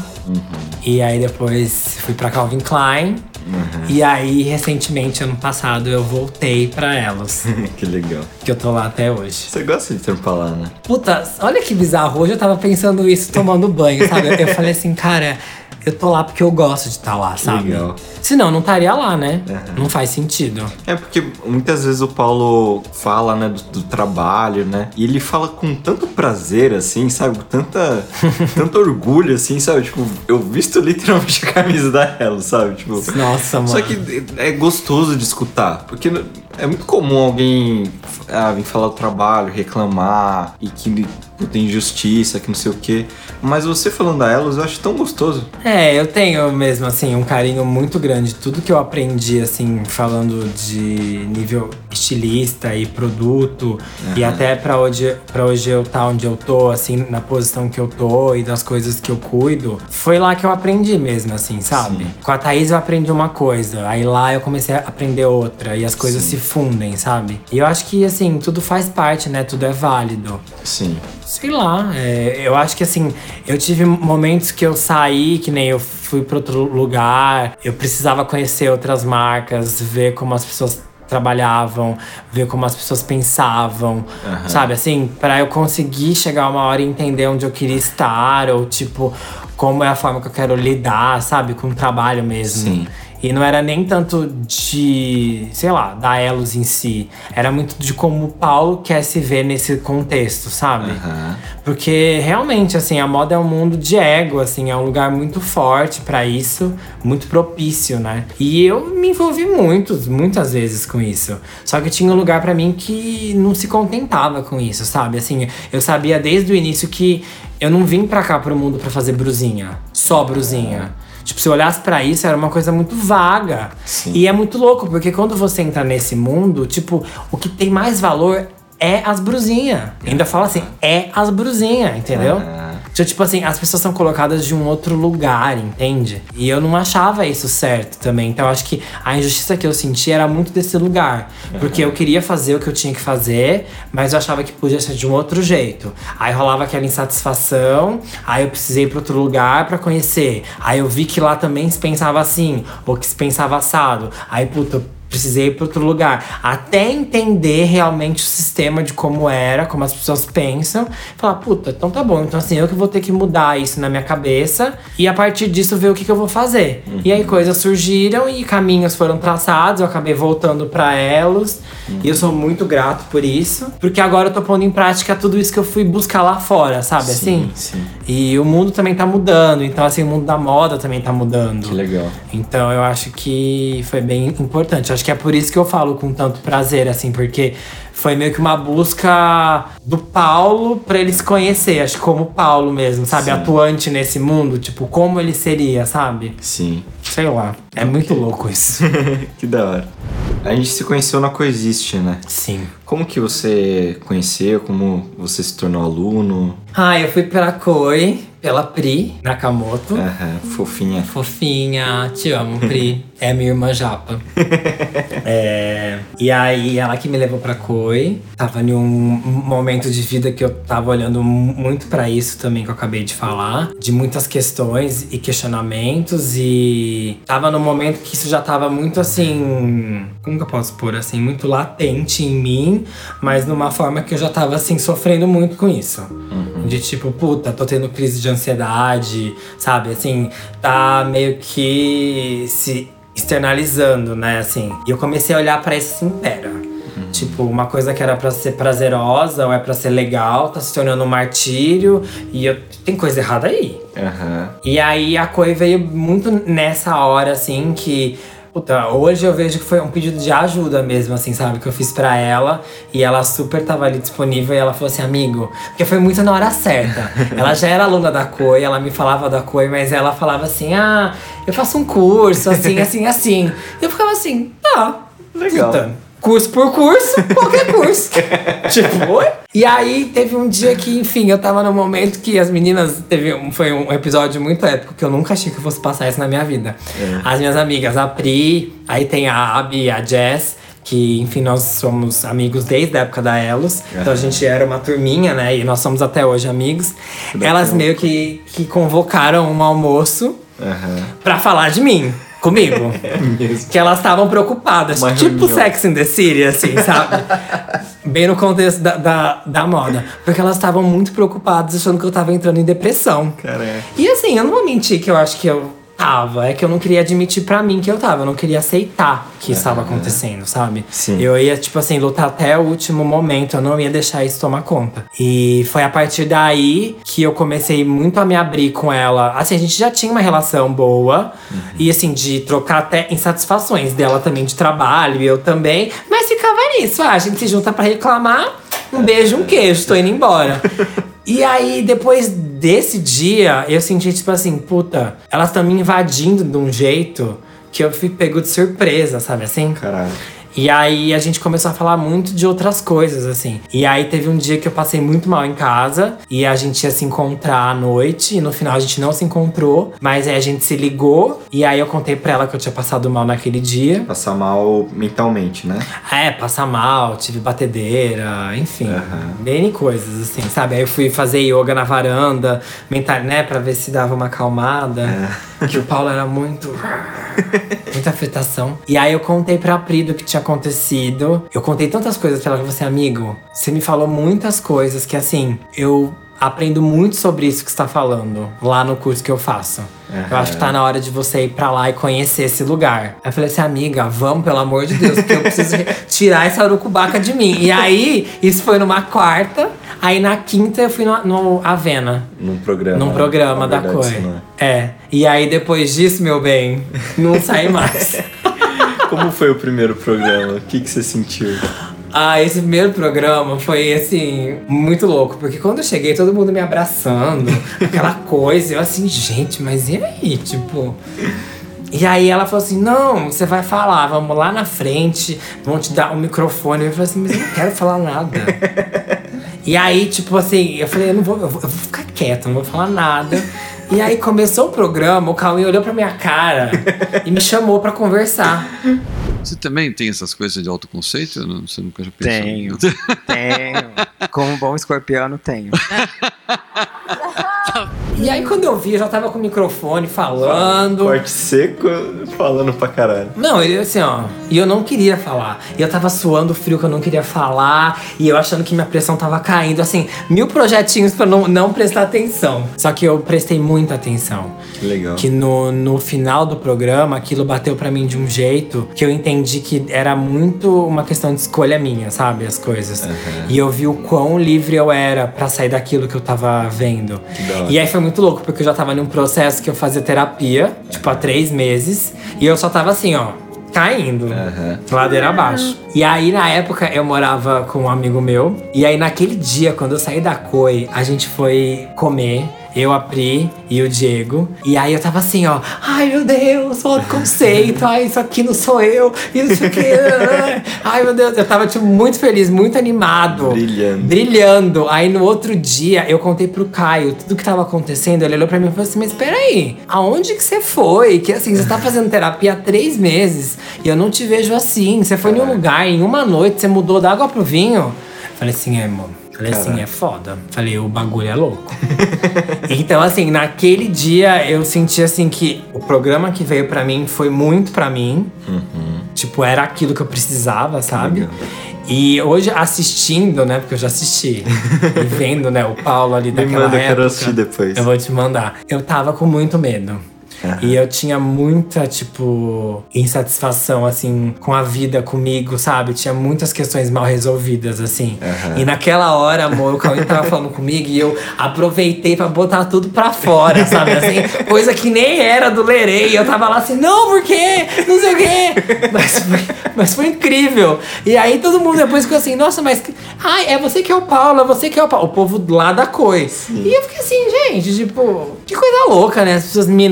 E aí depois fui pra Calvin Klein. E aí, recentemente, ano passado, eu voltei pra elas. que legal. que eu tô lá até hoje. Você gosta de trampar lá, né? Puta, olha que bizarro. Hoje eu tava pensando isso tomando banho, sabe? Eu falei assim, cara, eu tô lá porque eu gosto de estar lá, sabe? Legal. Senão, não estaria lá, né? Aham. Não faz sentido. É porque muitas vezes o Paulo fala, né, do, do trabalho, né? E ele fala com tanto prazer, assim, sabe? Tanta, tanto orgulho, assim, sabe? Tipo, eu visto literalmente a camisa da Hello, sabe? Tipo, Nossa, mano. Só que é gostoso de escutar, porque é muito comum alguém ah, vir falar do trabalho, reclamar e que tem injustiça, que não sei o quê. Mas você falando da Elos, eu acho tão gostoso. É, eu tenho mesmo, assim, um carinho muito grande. Tudo que eu aprendi, assim, falando de nível estilista e produto, e até pra hoje, pra hoje eu tá onde eu tô, assim, na posição que eu tô e das coisas que eu cuido, foi lá que eu aprendi mesmo, assim, sabe? Sim. Com a Thaís eu aprendi uma coisa, aí lá eu comecei a aprender outra, e as coisas se fundem, sabe? E eu acho que, assim, tudo faz parte, né? Tudo é válido. Sim. Sei lá, é, eu acho que assim, eu tive momentos que eu saí, que nem eu fui pra outro lugar, eu precisava conhecer outras marcas, ver como as pessoas trabalhavam, ver como as pessoas pensavam, Aham. sabe? Assim, pra eu conseguir chegar uma hora e entender onde eu queria estar, ou tipo, como é a forma que eu quero lidar, sabe? Com o trabalho mesmo. Sim. E não era nem tanto de, sei lá, da Elos em si. Era muito de como o Paulo quer se ver nesse contexto, sabe? Aham. Porque realmente, assim, a moda é um mundo de ego, assim, é um lugar muito forte pra isso, muito propício, né? E eu me envolvi muitos, muitas vezes com isso. Só que tinha um lugar pra mim que não se contentava com isso, sabe? Assim, eu sabia desde o início que eu não vim pra cá pro mundo pra fazer brusinha, só brusinha. Tipo, se eu olhasse pra isso, era uma coisa muito vaga. Sim. E é muito louco, porque quando você entra nesse mundo, tipo, o que tem mais valor é as brusinhas. Ainda fala assim, é as brusinhas, entendeu? Ah. Então, tipo assim, as pessoas são colocadas de um outro lugar, entende? E eu não achava isso certo também. Então, acho que a injustiça que eu senti era muito desse lugar. Porque eu queria fazer o que eu tinha que fazer, mas eu achava que podia ser de um outro jeito. Aí rolava aquela insatisfação, aí eu precisei ir pra outro lugar pra conhecer. Aí eu vi que lá também se pensava assim, ou que se pensava assado. Aí, puta, precisei ir para outro lugar. Até entender realmente o sistema de como era, como as pessoas pensam. Falar, puta, então tá bom. Então, assim, eu que vou ter que mudar isso na minha cabeça. E a partir disso, ver o que, que eu vou fazer. E aí, coisas surgiram e caminhos foram traçados. Eu acabei voltando para elos. E eu sou muito grato por isso. Porque agora eu tô pondo em prática tudo isso que eu fui buscar lá fora, sabe? Sim, assim? sim. E o mundo também tá mudando. Então, assim, o mundo da moda também tá mudando. Que legal. Então eu acho que foi bem importante. Acho que é por isso que eu falo com tanto prazer, assim, porque foi meio que uma busca do Paulo pra ele se conhecer, acho que como Paulo mesmo, sabe? Sim. Atuante nesse mundo, tipo, como ele seria, sabe? Sim. Sei lá. É muito louco isso. que da hora. A gente se conheceu na Coexiste, né? Sim. Como que você conheceu? Como você se tornou aluno? Ah, eu fui pela Koi, pela Pri Nakamoto. Aham, fofinha. Fofinha, te amo, Pri. É minha irmã japa. É, e aí, ela que me levou pra Koi. Tava em um momento de vida que eu tava olhando muito pra isso também, que eu acabei de falar. De muitas questões e questionamentos. E tava num momento que isso já tava muito assim. Como que eu posso pôr assim? Muito latente em mim, mas numa forma que eu já tava assim, sofrendo muito com isso. De tipo, puta, tô tendo crise de ansiedade, sabe? Assim, tá meio que se externalizando, né? Assim. E eu comecei a olhar pra isso assim, pera. Tipo, uma coisa que era pra ser prazerosa ou é pra ser legal, tá se tornando um martírio. E eu, tem coisa errada aí. Aham. E aí a Coi veio muito nessa hora, assim, que. Puta, hoje eu vejo que foi um pedido de ajuda mesmo, assim, sabe? Que eu fiz pra ela. E ela super tava ali disponível e ela falou assim, amigo. Porque foi muito na hora certa. ela já era aluna da Coi, ela me falava da Coi, mas ela falava assim: ah, eu faço um curso, assim, assim, assim. E eu ficava assim, tá. Legal. Puta, curso por curso, qualquer curso. tipo, oi? E aí teve um dia que, enfim, eu tava num momento que as meninas. Teve um, foi um episódio muito épico que eu nunca achei que eu fosse passar isso na minha vida. As minhas amigas, a Pri, aí tem a Abby e a Jess. Que, enfim, nós somos amigos desde a época da Elos. Então a gente era uma turminha, né? E nós somos até hoje amigos. Elas meio que, que convocaram um almoço Aham. pra falar de mim. Comigo. mesmo. Que elas estavam preocupadas. Tipo reunião. Sex in the City, assim, sabe? Bem no contexto da, da, da moda. Porque elas estavam muito preocupadas, achando que eu tava entrando em depressão. Caraca. E assim, eu não vou mentir que eu acho que eu tava. É que eu não queria admitir pra mim que eu tava. Eu não queria aceitar que isso estava acontecendo, sabe? Sim. Eu ia, tipo assim, lutar até o último momento. Eu não ia deixar isso tomar conta. E foi a partir daí que eu comecei muito a me abrir com ela. Assim, a gente já tinha uma relação boa. E assim, de trocar até insatisfações dela também de trabalho, eu também. Mas ficava nisso. Ah, a gente se junta pra reclamar. Um beijo, um queijo, tô indo embora. E aí, depois desse dia, eu senti, tipo assim, puta, elas estão me invadindo de um jeito que eu fui pego de surpresa, sabe assim? Caralho. E aí a gente começou a falar muito de outras coisas, assim. E aí teve um dia que eu passei muito mal em casa e a gente ia se encontrar à noite. E no final a gente não se encontrou, mas aí a gente se ligou. E aí eu contei pra ela que eu tinha passado mal naquele dia. Passar mal mentalmente, né? É, passar mal, tive batedeira, enfim. Aham. N coisas, assim, sabe? Aí eu fui fazer yoga na varanda, mental, né, pra ver se dava uma acalmada. Que o Paulo era muito. muita afetação. E aí eu contei pra Pri do que tinha acontecido. Eu contei tantas coisas pra ela que você, amigo, você me falou muitas coisas que, assim, eu. Aprendo muito sobre isso que você tá falando lá no curso que eu faço. Eu acho que tá na hora de você ir pra lá e conhecer esse lugar. Aí eu falei assim, amiga, vamos, pelo amor de Deus, porque eu preciso tirar essa urucubaca de mim. E aí, isso foi numa quarta. Aí na quinta eu fui no, no Avena. Num programa. Num programa Na da verdade, isso não é. É. E aí depois disso, meu bem, não saí mais. Como foi o primeiro programa? O que, que você sentiu? Ah, esse primeiro programa foi assim, muito louco, porque quando eu cheguei, todo mundo me abraçando, aquela coisa, eu assim, gente, mas e aí? Tipo. E aí ela falou assim: não, você vai falar, vamos lá na frente, vão te dar um microfone. Eu falei assim, mas eu não quero falar nada. E aí, tipo assim, eu falei, eu não vou, eu vou, eu vou ficar quieto, não vou falar nada. E aí começou o programa, o Cauê olhou pra minha cara e me chamou pra conversar. Você também tem essas coisas de autoconceito? Não- Você nunca já pensou? Tenho. Tenho. Como bom escorpiano, tenho. E aí quando eu vi, eu já tava com o microfone falando. Corte seco, falando pra caralho. Não, ele assim, ó. E eu não queria falar. E eu tava suando frio que eu não queria falar. E eu achando que minha pressão tava caindo. Assim, mil projetinhos pra não, não prestar atenção. Só que eu prestei muita atenção. Que legal. Que no, no final do programa, aquilo bateu pra mim de um jeito que eu entendi que era muito uma questão de escolha minha, sabe? As coisas. E eu vi o quão livre eu era pra sair daquilo que eu tava vendo. hora. E aí foi muito louco, porque eu já tava num processo que eu fazia terapia, tipo, há três meses. E eu só tava assim, ó. Caindo, ladeira abaixo. E aí, na época, eu morava com um amigo meu. E aí, naquele dia, quando eu saí da COI, a gente foi comer. Eu, a Pri e o Diego. E aí eu tava assim, ó. Ai, meu Deus, o conceito. Ai, isso aqui não sou eu. Isso aqui. Ai, meu Deus. Eu tava, tipo, muito feliz, muito animado. Brilhando. Brilhando. Aí no outro dia, eu contei pro Caio tudo que tava acontecendo. Ele olhou pra mim e falou assim: Mas peraí, aonde que você foi? Que assim, você tá fazendo terapia há três meses e eu não te vejo assim. Você foi em um lugar, em uma noite, você mudou da água pro vinho. Falei assim, é, mano. Falei assim, é foda. Falei, o bagulho é louco. então, assim, naquele dia eu senti assim que o programa que veio pra mim foi muito pra mim. Tipo, era aquilo que eu precisava, sabe? E hoje assistindo, né? Porque eu já assisti. e vendo, né, o Paulo ali daquela manda, eu época. quero assistir depois. Eu vou te mandar. Eu tava com muito medo. E eu tinha muita, tipo, insatisfação, assim, com a vida, comigo, sabe? Tinha muitas questões mal resolvidas, assim. E naquela hora, amor, o Cauê tava falando comigo e eu aproveitei pra botar tudo pra fora, sabe? Assim, coisa que nem era do Lerei. Eu tava lá assim, não, por quê? Não sei o quê. Mas foi, mas foi incrível. E aí todo mundo depois ficou assim, nossa, mas. Ai, é você que é o Paulo, é você que é o Paulo. O povo lá da COI. E eu fiquei assim, gente, tipo, que coisa louca, né? As pessoas me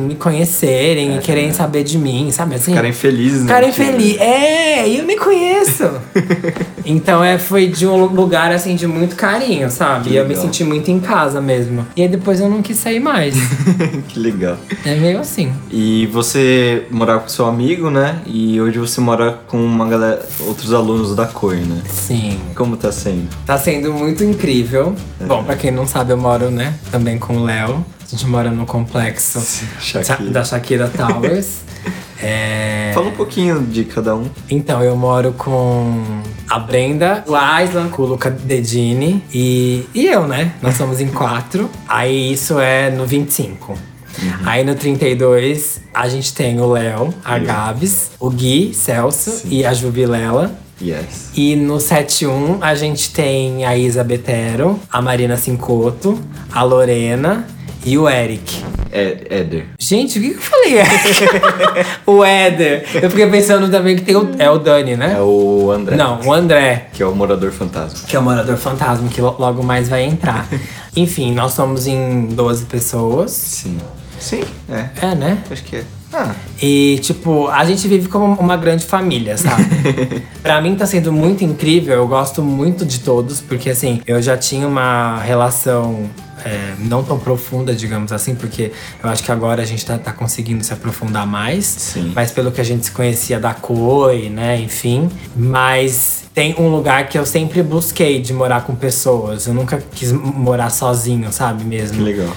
me conhecerem e quererem saber de mim, sabe? Assim, Ficarem felizes, né? Ficarem felizes. É, e eu nem conheço. então é, foi de um lugar assim de muito carinho, sabe? E eu me senti muito em casa mesmo. E aí depois eu não quis sair mais. que legal. é meio assim. E você morava com seu amigo, né? E hoje você mora com uma galera, outros alunos da COI, né? Sim. Como tá sendo? Tá sendo muito incrível. É. Bom, pra quem não sabe, eu moro, né, também com o Léo. A gente mora no complexo Shakira. da Shakira Towers. É... Fala um pouquinho de cada um. Então, eu moro com a Brenda, o Aislan, com o Luca Dedini e, e eu, né? Nós somos em quatro. Aí isso é no 25. Aí no 32, a gente tem o Léo, a Gabs, o Gui, Celso e a Jubilela. Yes. E no 71 a gente tem a Isa Betero, a Marina Cincoto, a Lorena e o Eric. É, Éder. Gente, o que que eu falei? o Éder. Eu fiquei pensando também que tem o, é o Dani, né? É o André. Não, o André, Que é o morador fantasma. que é o morador fantasma, que lo- logo mais vai entrar. Enfim, nós somos em 12 pessoas. Sim. Sim, é. É, né? Acho que é. Ah, E, tipo, a gente vive como uma grande família, sabe? pra mim tá sendo muito incrível, eu gosto muito de todos, porque assim, eu já tinha uma relação é, não tão profunda, digamos assim, porque eu acho que agora a gente tá, tá conseguindo se aprofundar mais. Sim. Mas pelo que a gente se conhecia da COI, né, enfim. Mas tem um lugar que eu sempre busquei de morar com pessoas. Eu nunca quis morar sozinho, sabe mesmo? que legal.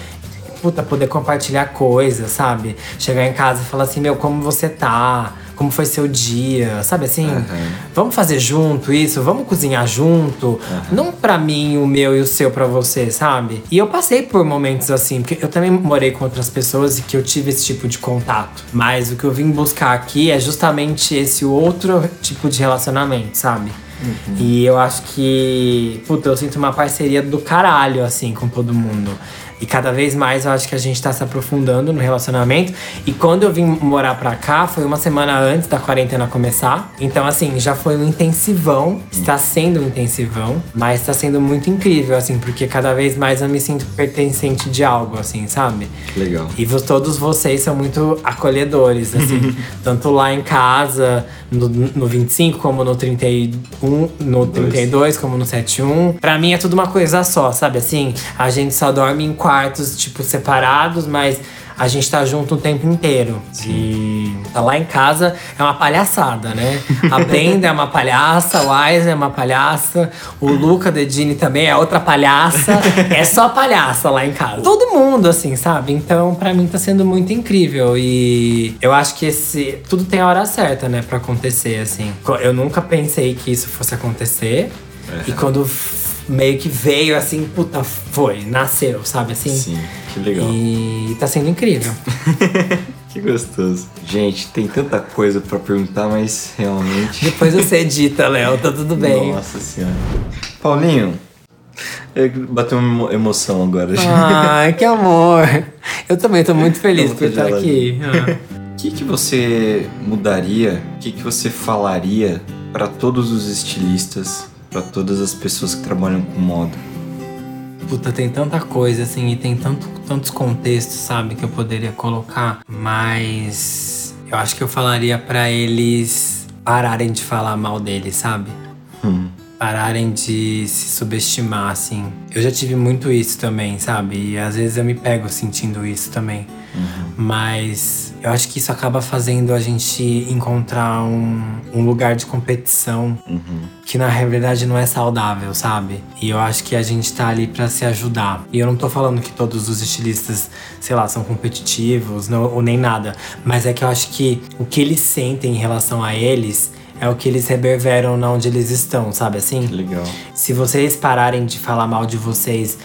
puta, poder compartilhar coisas, sabe? Chegar em casa e falar assim, meu, como você tá? Como foi seu dia? Sabe assim? Vamos fazer junto isso? Vamos cozinhar junto? Não pra mim, o meu e o seu pra você, sabe? E eu passei por momentos assim, porque eu também morei com outras pessoas e que eu tive esse tipo de contato. Mas o que eu vim buscar aqui é justamente esse outro tipo de relacionamento, sabe? E eu acho que, puta, eu sinto uma parceria do caralho, assim, com todo mundo. E cada vez mais eu acho que a gente tá se aprofundando no relacionamento. E quando eu vim morar pra cá, foi uma semana antes da quarentena começar. Então, assim, já foi um intensivão. Está sendo um intensivão. Mas tá sendo muito incrível, assim, porque cada vez mais eu me sinto pertencente de algo, assim, sabe? Legal. E todos vocês são muito acolhedores, assim. tanto lá em casa, no, no 25, como no 31, no 32, como no 71. Pra mim é tudo uma coisa só, sabe? Assim, a gente só dorme em quartos, tipo, separados, mas a gente tá junto o tempo inteiro. E tá lá em casa é uma palhaçada, né? A Brenda é uma palhaça, o Aiza é uma palhaça, o Luca Dedini também é outra palhaça. é só palhaça lá em casa. Todo mundo, assim, sabe? Então, pra mim tá sendo muito incrível. E eu acho que esse. Tudo tem a hora certa, né, pra acontecer, assim. Eu nunca pensei que isso fosse acontecer. E quando meio que veio, assim, puta, foi, nasceu, sabe assim? Sim, que legal. E tá sendo incrível. Que gostoso. Gente, tem tanta coisa pra perguntar, mas realmente. Depois você edita, Léo, tá tudo bem. Nossa senhora. Paulinho, eu bateu uma emo- emoção agora. Ai, que amor. Eu também tô muito feliz por estar aqui. Ah. O que, que você mudaria? O que, que você falaria para todos os estilistas, para todas as pessoas que trabalham com moda? puta, tem tanta coisa, assim, e tem tanto, tantos contextos, sabe, que eu poderia colocar. Mas eu acho que eu falaria pra eles pararem de falar mal deles, sabe? Pararem de se subestimar, assim. Eu já tive muito isso também, sabe? E às vezes eu me pego sentindo isso também. Mas eu acho que isso acaba fazendo a gente encontrar um, um lugar de competição que na realidade não é saudável, sabe? E eu acho que a gente tá ali pra se ajudar. E eu não tô falando que todos os estilistas, sei lá, são competitivos não, ou nem nada. Mas é que eu acho que o que eles sentem em relação a eles é o que eles reverberam na onde eles estão, sabe assim? Que legal. Se vocês pararem de falar mal de vocês,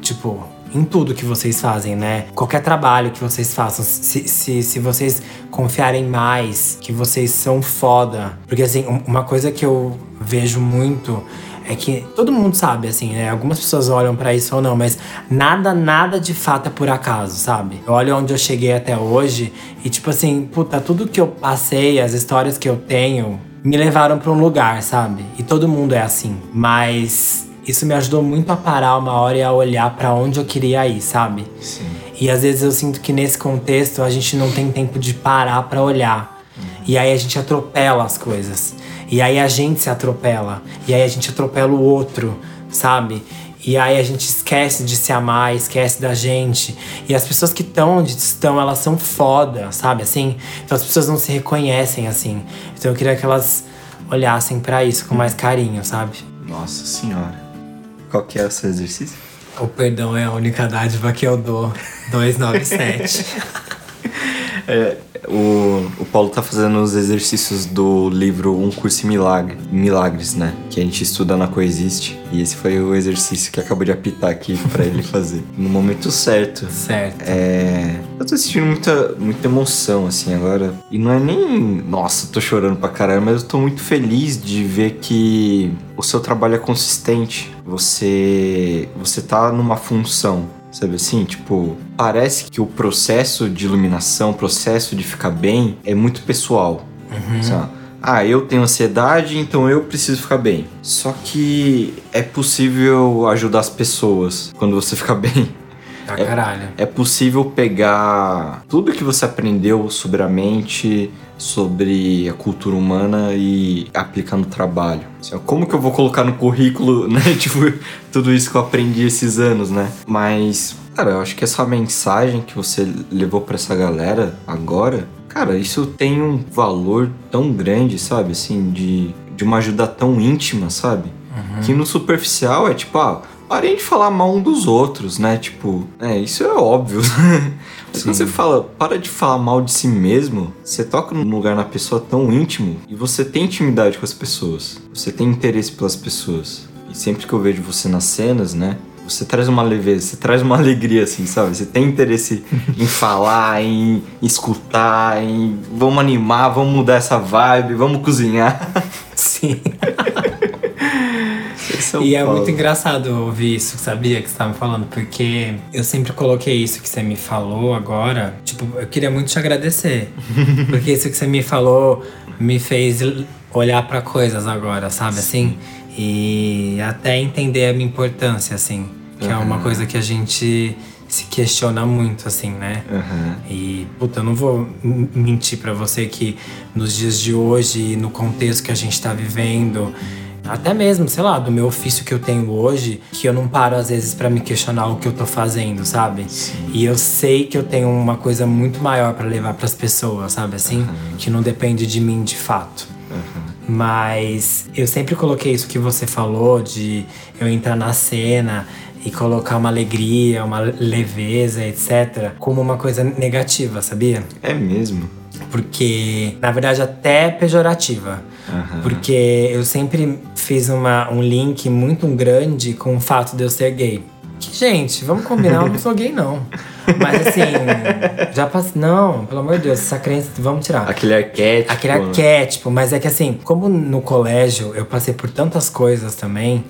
tipo, em tudo que vocês fazem, né? Qualquer trabalho que vocês façam, se, se, se vocês confiarem mais, que vocês são foda. Porque, assim, um- uma coisa que eu vejo muito é que todo mundo sabe, assim, né? Algumas pessoas olham pra isso ou não, mas nada, nada de fato é por acaso, sabe? Eu olho onde eu cheguei até hoje e, tipo assim, puta, tudo que eu passei, as histórias que eu tenho, me levaram pra um lugar, sabe? E todo mundo é assim. Mas isso me ajudou muito a parar uma hora e a olhar pra onde eu queria ir, sabe? Sim. E às vezes eu sinto que nesse contexto a gente não tem tempo de parar pra olhar. E aí a gente atropela as coisas. E aí a gente se atropela. E aí a gente atropela o outro, sabe? E aí a gente esquece de se amar, esquece da gente. E as pessoas que estão onde estão, elas são foda, sabe? Assim, então as pessoas não se reconhecem assim. Então eu queria que elas olhassem pra isso com mais carinho, sabe? Nossa senhora. Qual que é o seu exercício? O perdão é a única dádiva que eu dou. 297. É, o, o Paulo tá fazendo os exercícios do livro Um Curso em Milagre, Milagres, né? Que a gente estuda na Coexiste. E esse foi o exercício que acabou de apitar aqui pra ele fazer. No momento certo. certo. É. Eu tô sentindo muita, muita emoção, assim, agora. E não é nem. Nossa, tô chorando pra caralho, mas eu tô muito feliz de ver que o seu trabalho é consistente. Você. Você tá numa função. Sabe assim? Tipo, parece que o processo de iluminação, o processo de ficar bem é muito pessoal. Sabe? Ah, eu tenho ansiedade, então eu preciso ficar bem. Só que é possível ajudar as pessoas quando você fica bem. Pra caralho. É possível pegar tudo que você aprendeu sobre a mente, sobre a cultura humana e aplicar no trabalho. Assim, como que eu vou colocar no currículo, né? Tipo, tudo isso que eu aprendi esses anos, né? Mas, cara, eu acho que essa mensagem que você levou pra essa galera agora, cara, isso tem um valor tão grande, sabe? Assim, de, de uma ajuda tão íntima, sabe? Que no superficial é tipo, ah, parem de falar mal um dos outros, né? Tipo, é, isso é óbvio. Mas quando você fala, para de falar mal de si mesmo, você toca num lugar na pessoa tão íntimo e você tem intimidade com as pessoas. Você tem interesse pelas pessoas. E sempre que eu vejo você nas cenas, né? Você traz uma leveza, você traz uma alegria, assim, sabe? Você tem interesse em falar, em escutar, em vamos animar, vamos mudar essa vibe, vamos cozinhar. Sim. Esse o E é Paulo. muito engraçado ouvir isso, sabia? Que você tava falando, porque eu sempre coloquei isso que você me falou agora. Tipo, eu queria muito te agradecer. porque isso que você me falou me fez olhar pra coisas agora, sabe? Assim. E até entender a minha importância, assim. Que é uma coisa que a gente se questiona muito, assim, né? Aham. E, puta, eu não vou mentir pra você que nos dias de hoje, no contexto que a gente tá vivendo, até mesmo, sei lá, do meu ofício que eu tenho hoje, que eu não paro às vezes pra me questionar o que eu tô fazendo, sabe? E eu sei que eu tenho uma coisa muito maior pra levar pras pessoas, sabe assim? Que não depende de mim de fato. Mas eu sempre coloquei isso que você falou de eu entrar na cena e colocar uma alegria, uma leveza, etc., como uma coisa negativa, sabia? É mesmo. Porque, na verdade, até pejorativa. Porque eu sempre fiz uma, um link muito grande com o fato de eu ser gay. Que, gente, vamos combinar, eu não sou gay, não. Mas assim, já passei. Não, pelo amor de Deus, essa crença, vamos tirar. Aquele arquétipo. Aquele arquétipo, mas é que assim, como no colégio eu passei por tantas coisas também,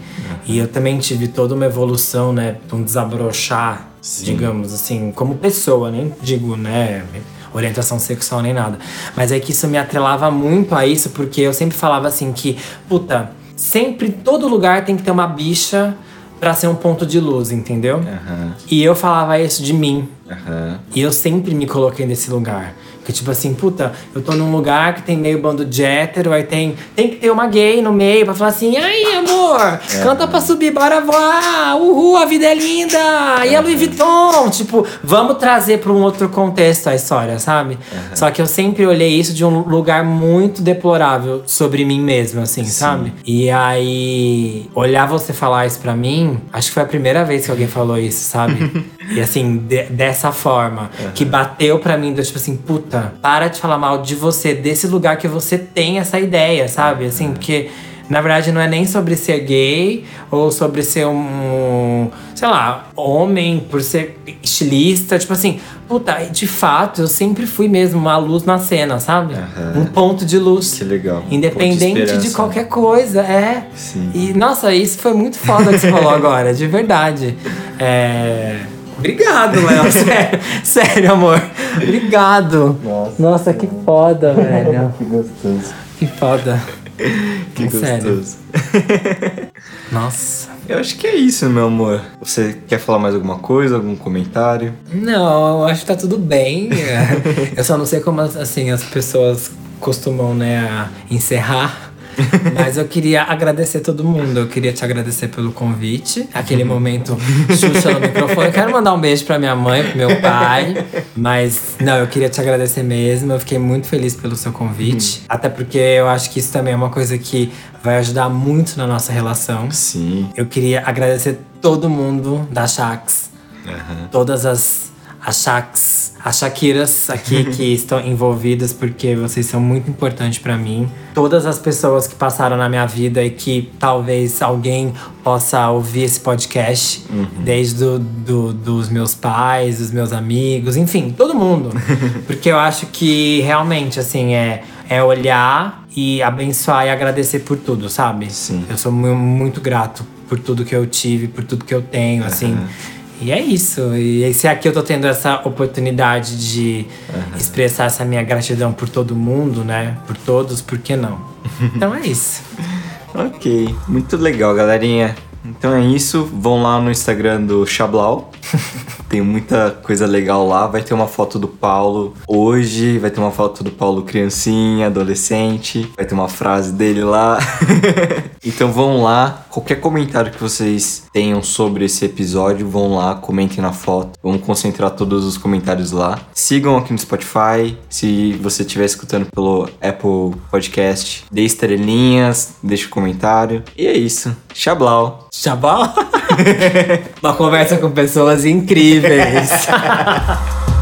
e eu também tive toda uma evolução, né, um desabrochar, digamos assim, como pessoa, nem digo, né, orientação sexual nem nada. Mas é que isso me atrelava muito a isso, porque eu sempre falava assim que, puta, sempre, todo lugar tem que ter uma bicha pra ser um ponto de luz, entendeu? Aham, E eu falava isso de mim. Aham. E eu sempre me coloquei nesse lugar. Que tipo assim, puta, eu tô num lugar que tem meio bando de hétero, aí tem, tem que ter uma gay no meio pra falar assim, aí amor, canta pra subir, bora voar, uhul, a vida é linda, e a Louis Vuitton, tipo, vamos trazer pra um outro contexto a história, sabe? Só que eu sempre olhei isso de um lugar muito deplorável sobre mim mesmo, assim, sabe? E aí, olhar você falar isso pra mim, acho que foi a primeira vez que alguém falou isso, sabe? e assim, de- dessa forma, que bateu pra mim, do tipo assim, puta, para de falar mal de você, desse lugar que você tem essa ideia, sabe? Assim, porque. Na verdade, não é nem sobre ser gay ou sobre ser um, sei lá, homem, por ser estilista. Tipo assim, puta, de fato, eu sempre fui mesmo uma luz na cena, sabe? Aham. Um ponto de luz. Que legal. Um ponto de Independente de, qualquer coisa, é. Sim. E, nossa, isso foi muito foda que você falou agora, de verdade. É. Obrigado, Léo. Sério, sério, amor. Obrigado. Nossa, que foda, velho. Que gostoso. Que foda. Que Sério. gostoso. Nossa. Eu acho que é isso, meu amor. Você quer falar mais alguma coisa, algum comentário? Não, eu acho que tá tudo bem. É, Eu só não sei como assim as pessoas costumam, né, encerrar. Mas eu queria agradecer todo mundo. Eu queria te agradecer pelo convite. Aquele momento Xuxa no microfone. Eu quero mandar um beijo pra minha mãe, pro meu pai. Mas, não, eu queria te agradecer mesmo. Eu fiquei muito feliz pelo seu convite. Até porque eu acho que isso também é uma coisa que vai ajudar muito na nossa relação. Sim. Eu queria agradecer todo mundo da Shax. Todas as, as Shax, as Shakiras aqui que estão envolvidas, porque vocês são muito importantes pra mim. Todas as pessoas que passaram na minha vida e que talvez alguém possa ouvir esse podcast, desde do, do- dos meus pais, dos meus amigos, enfim, todo mundo. porque eu acho que realmente, assim, é, é olhar e abençoar e agradecer por tudo, sabe? Sim. Eu sou mu- muito grato por tudo que eu tive, por tudo que eu tenho, assim. E é isso. E se aqui eu tô tendo essa oportunidade de expressar essa minha gratidão por todo mundo, né? Por todos, por que não? Então é isso. Ok, muito legal, galerinha. Então é isso. Vão lá no Instagram do Chablau. Tem muita coisa legal lá. Vai ter uma foto do Paulo hoje. Vai ter uma foto do Paulo criancinha, adolescente. Vai ter uma frase dele lá. então vão lá. Qualquer comentário que vocês tenham sobre esse episódio, vão lá, comentem na foto. Vamos concentrar todos os comentários lá. Sigam aqui no Spotify. Se você estiver escutando pelo Apple Podcast, dê estrelinhas, deixe um comentário. E é isso. Chablau. Tchau. Uma conversa com pessoas incríveis.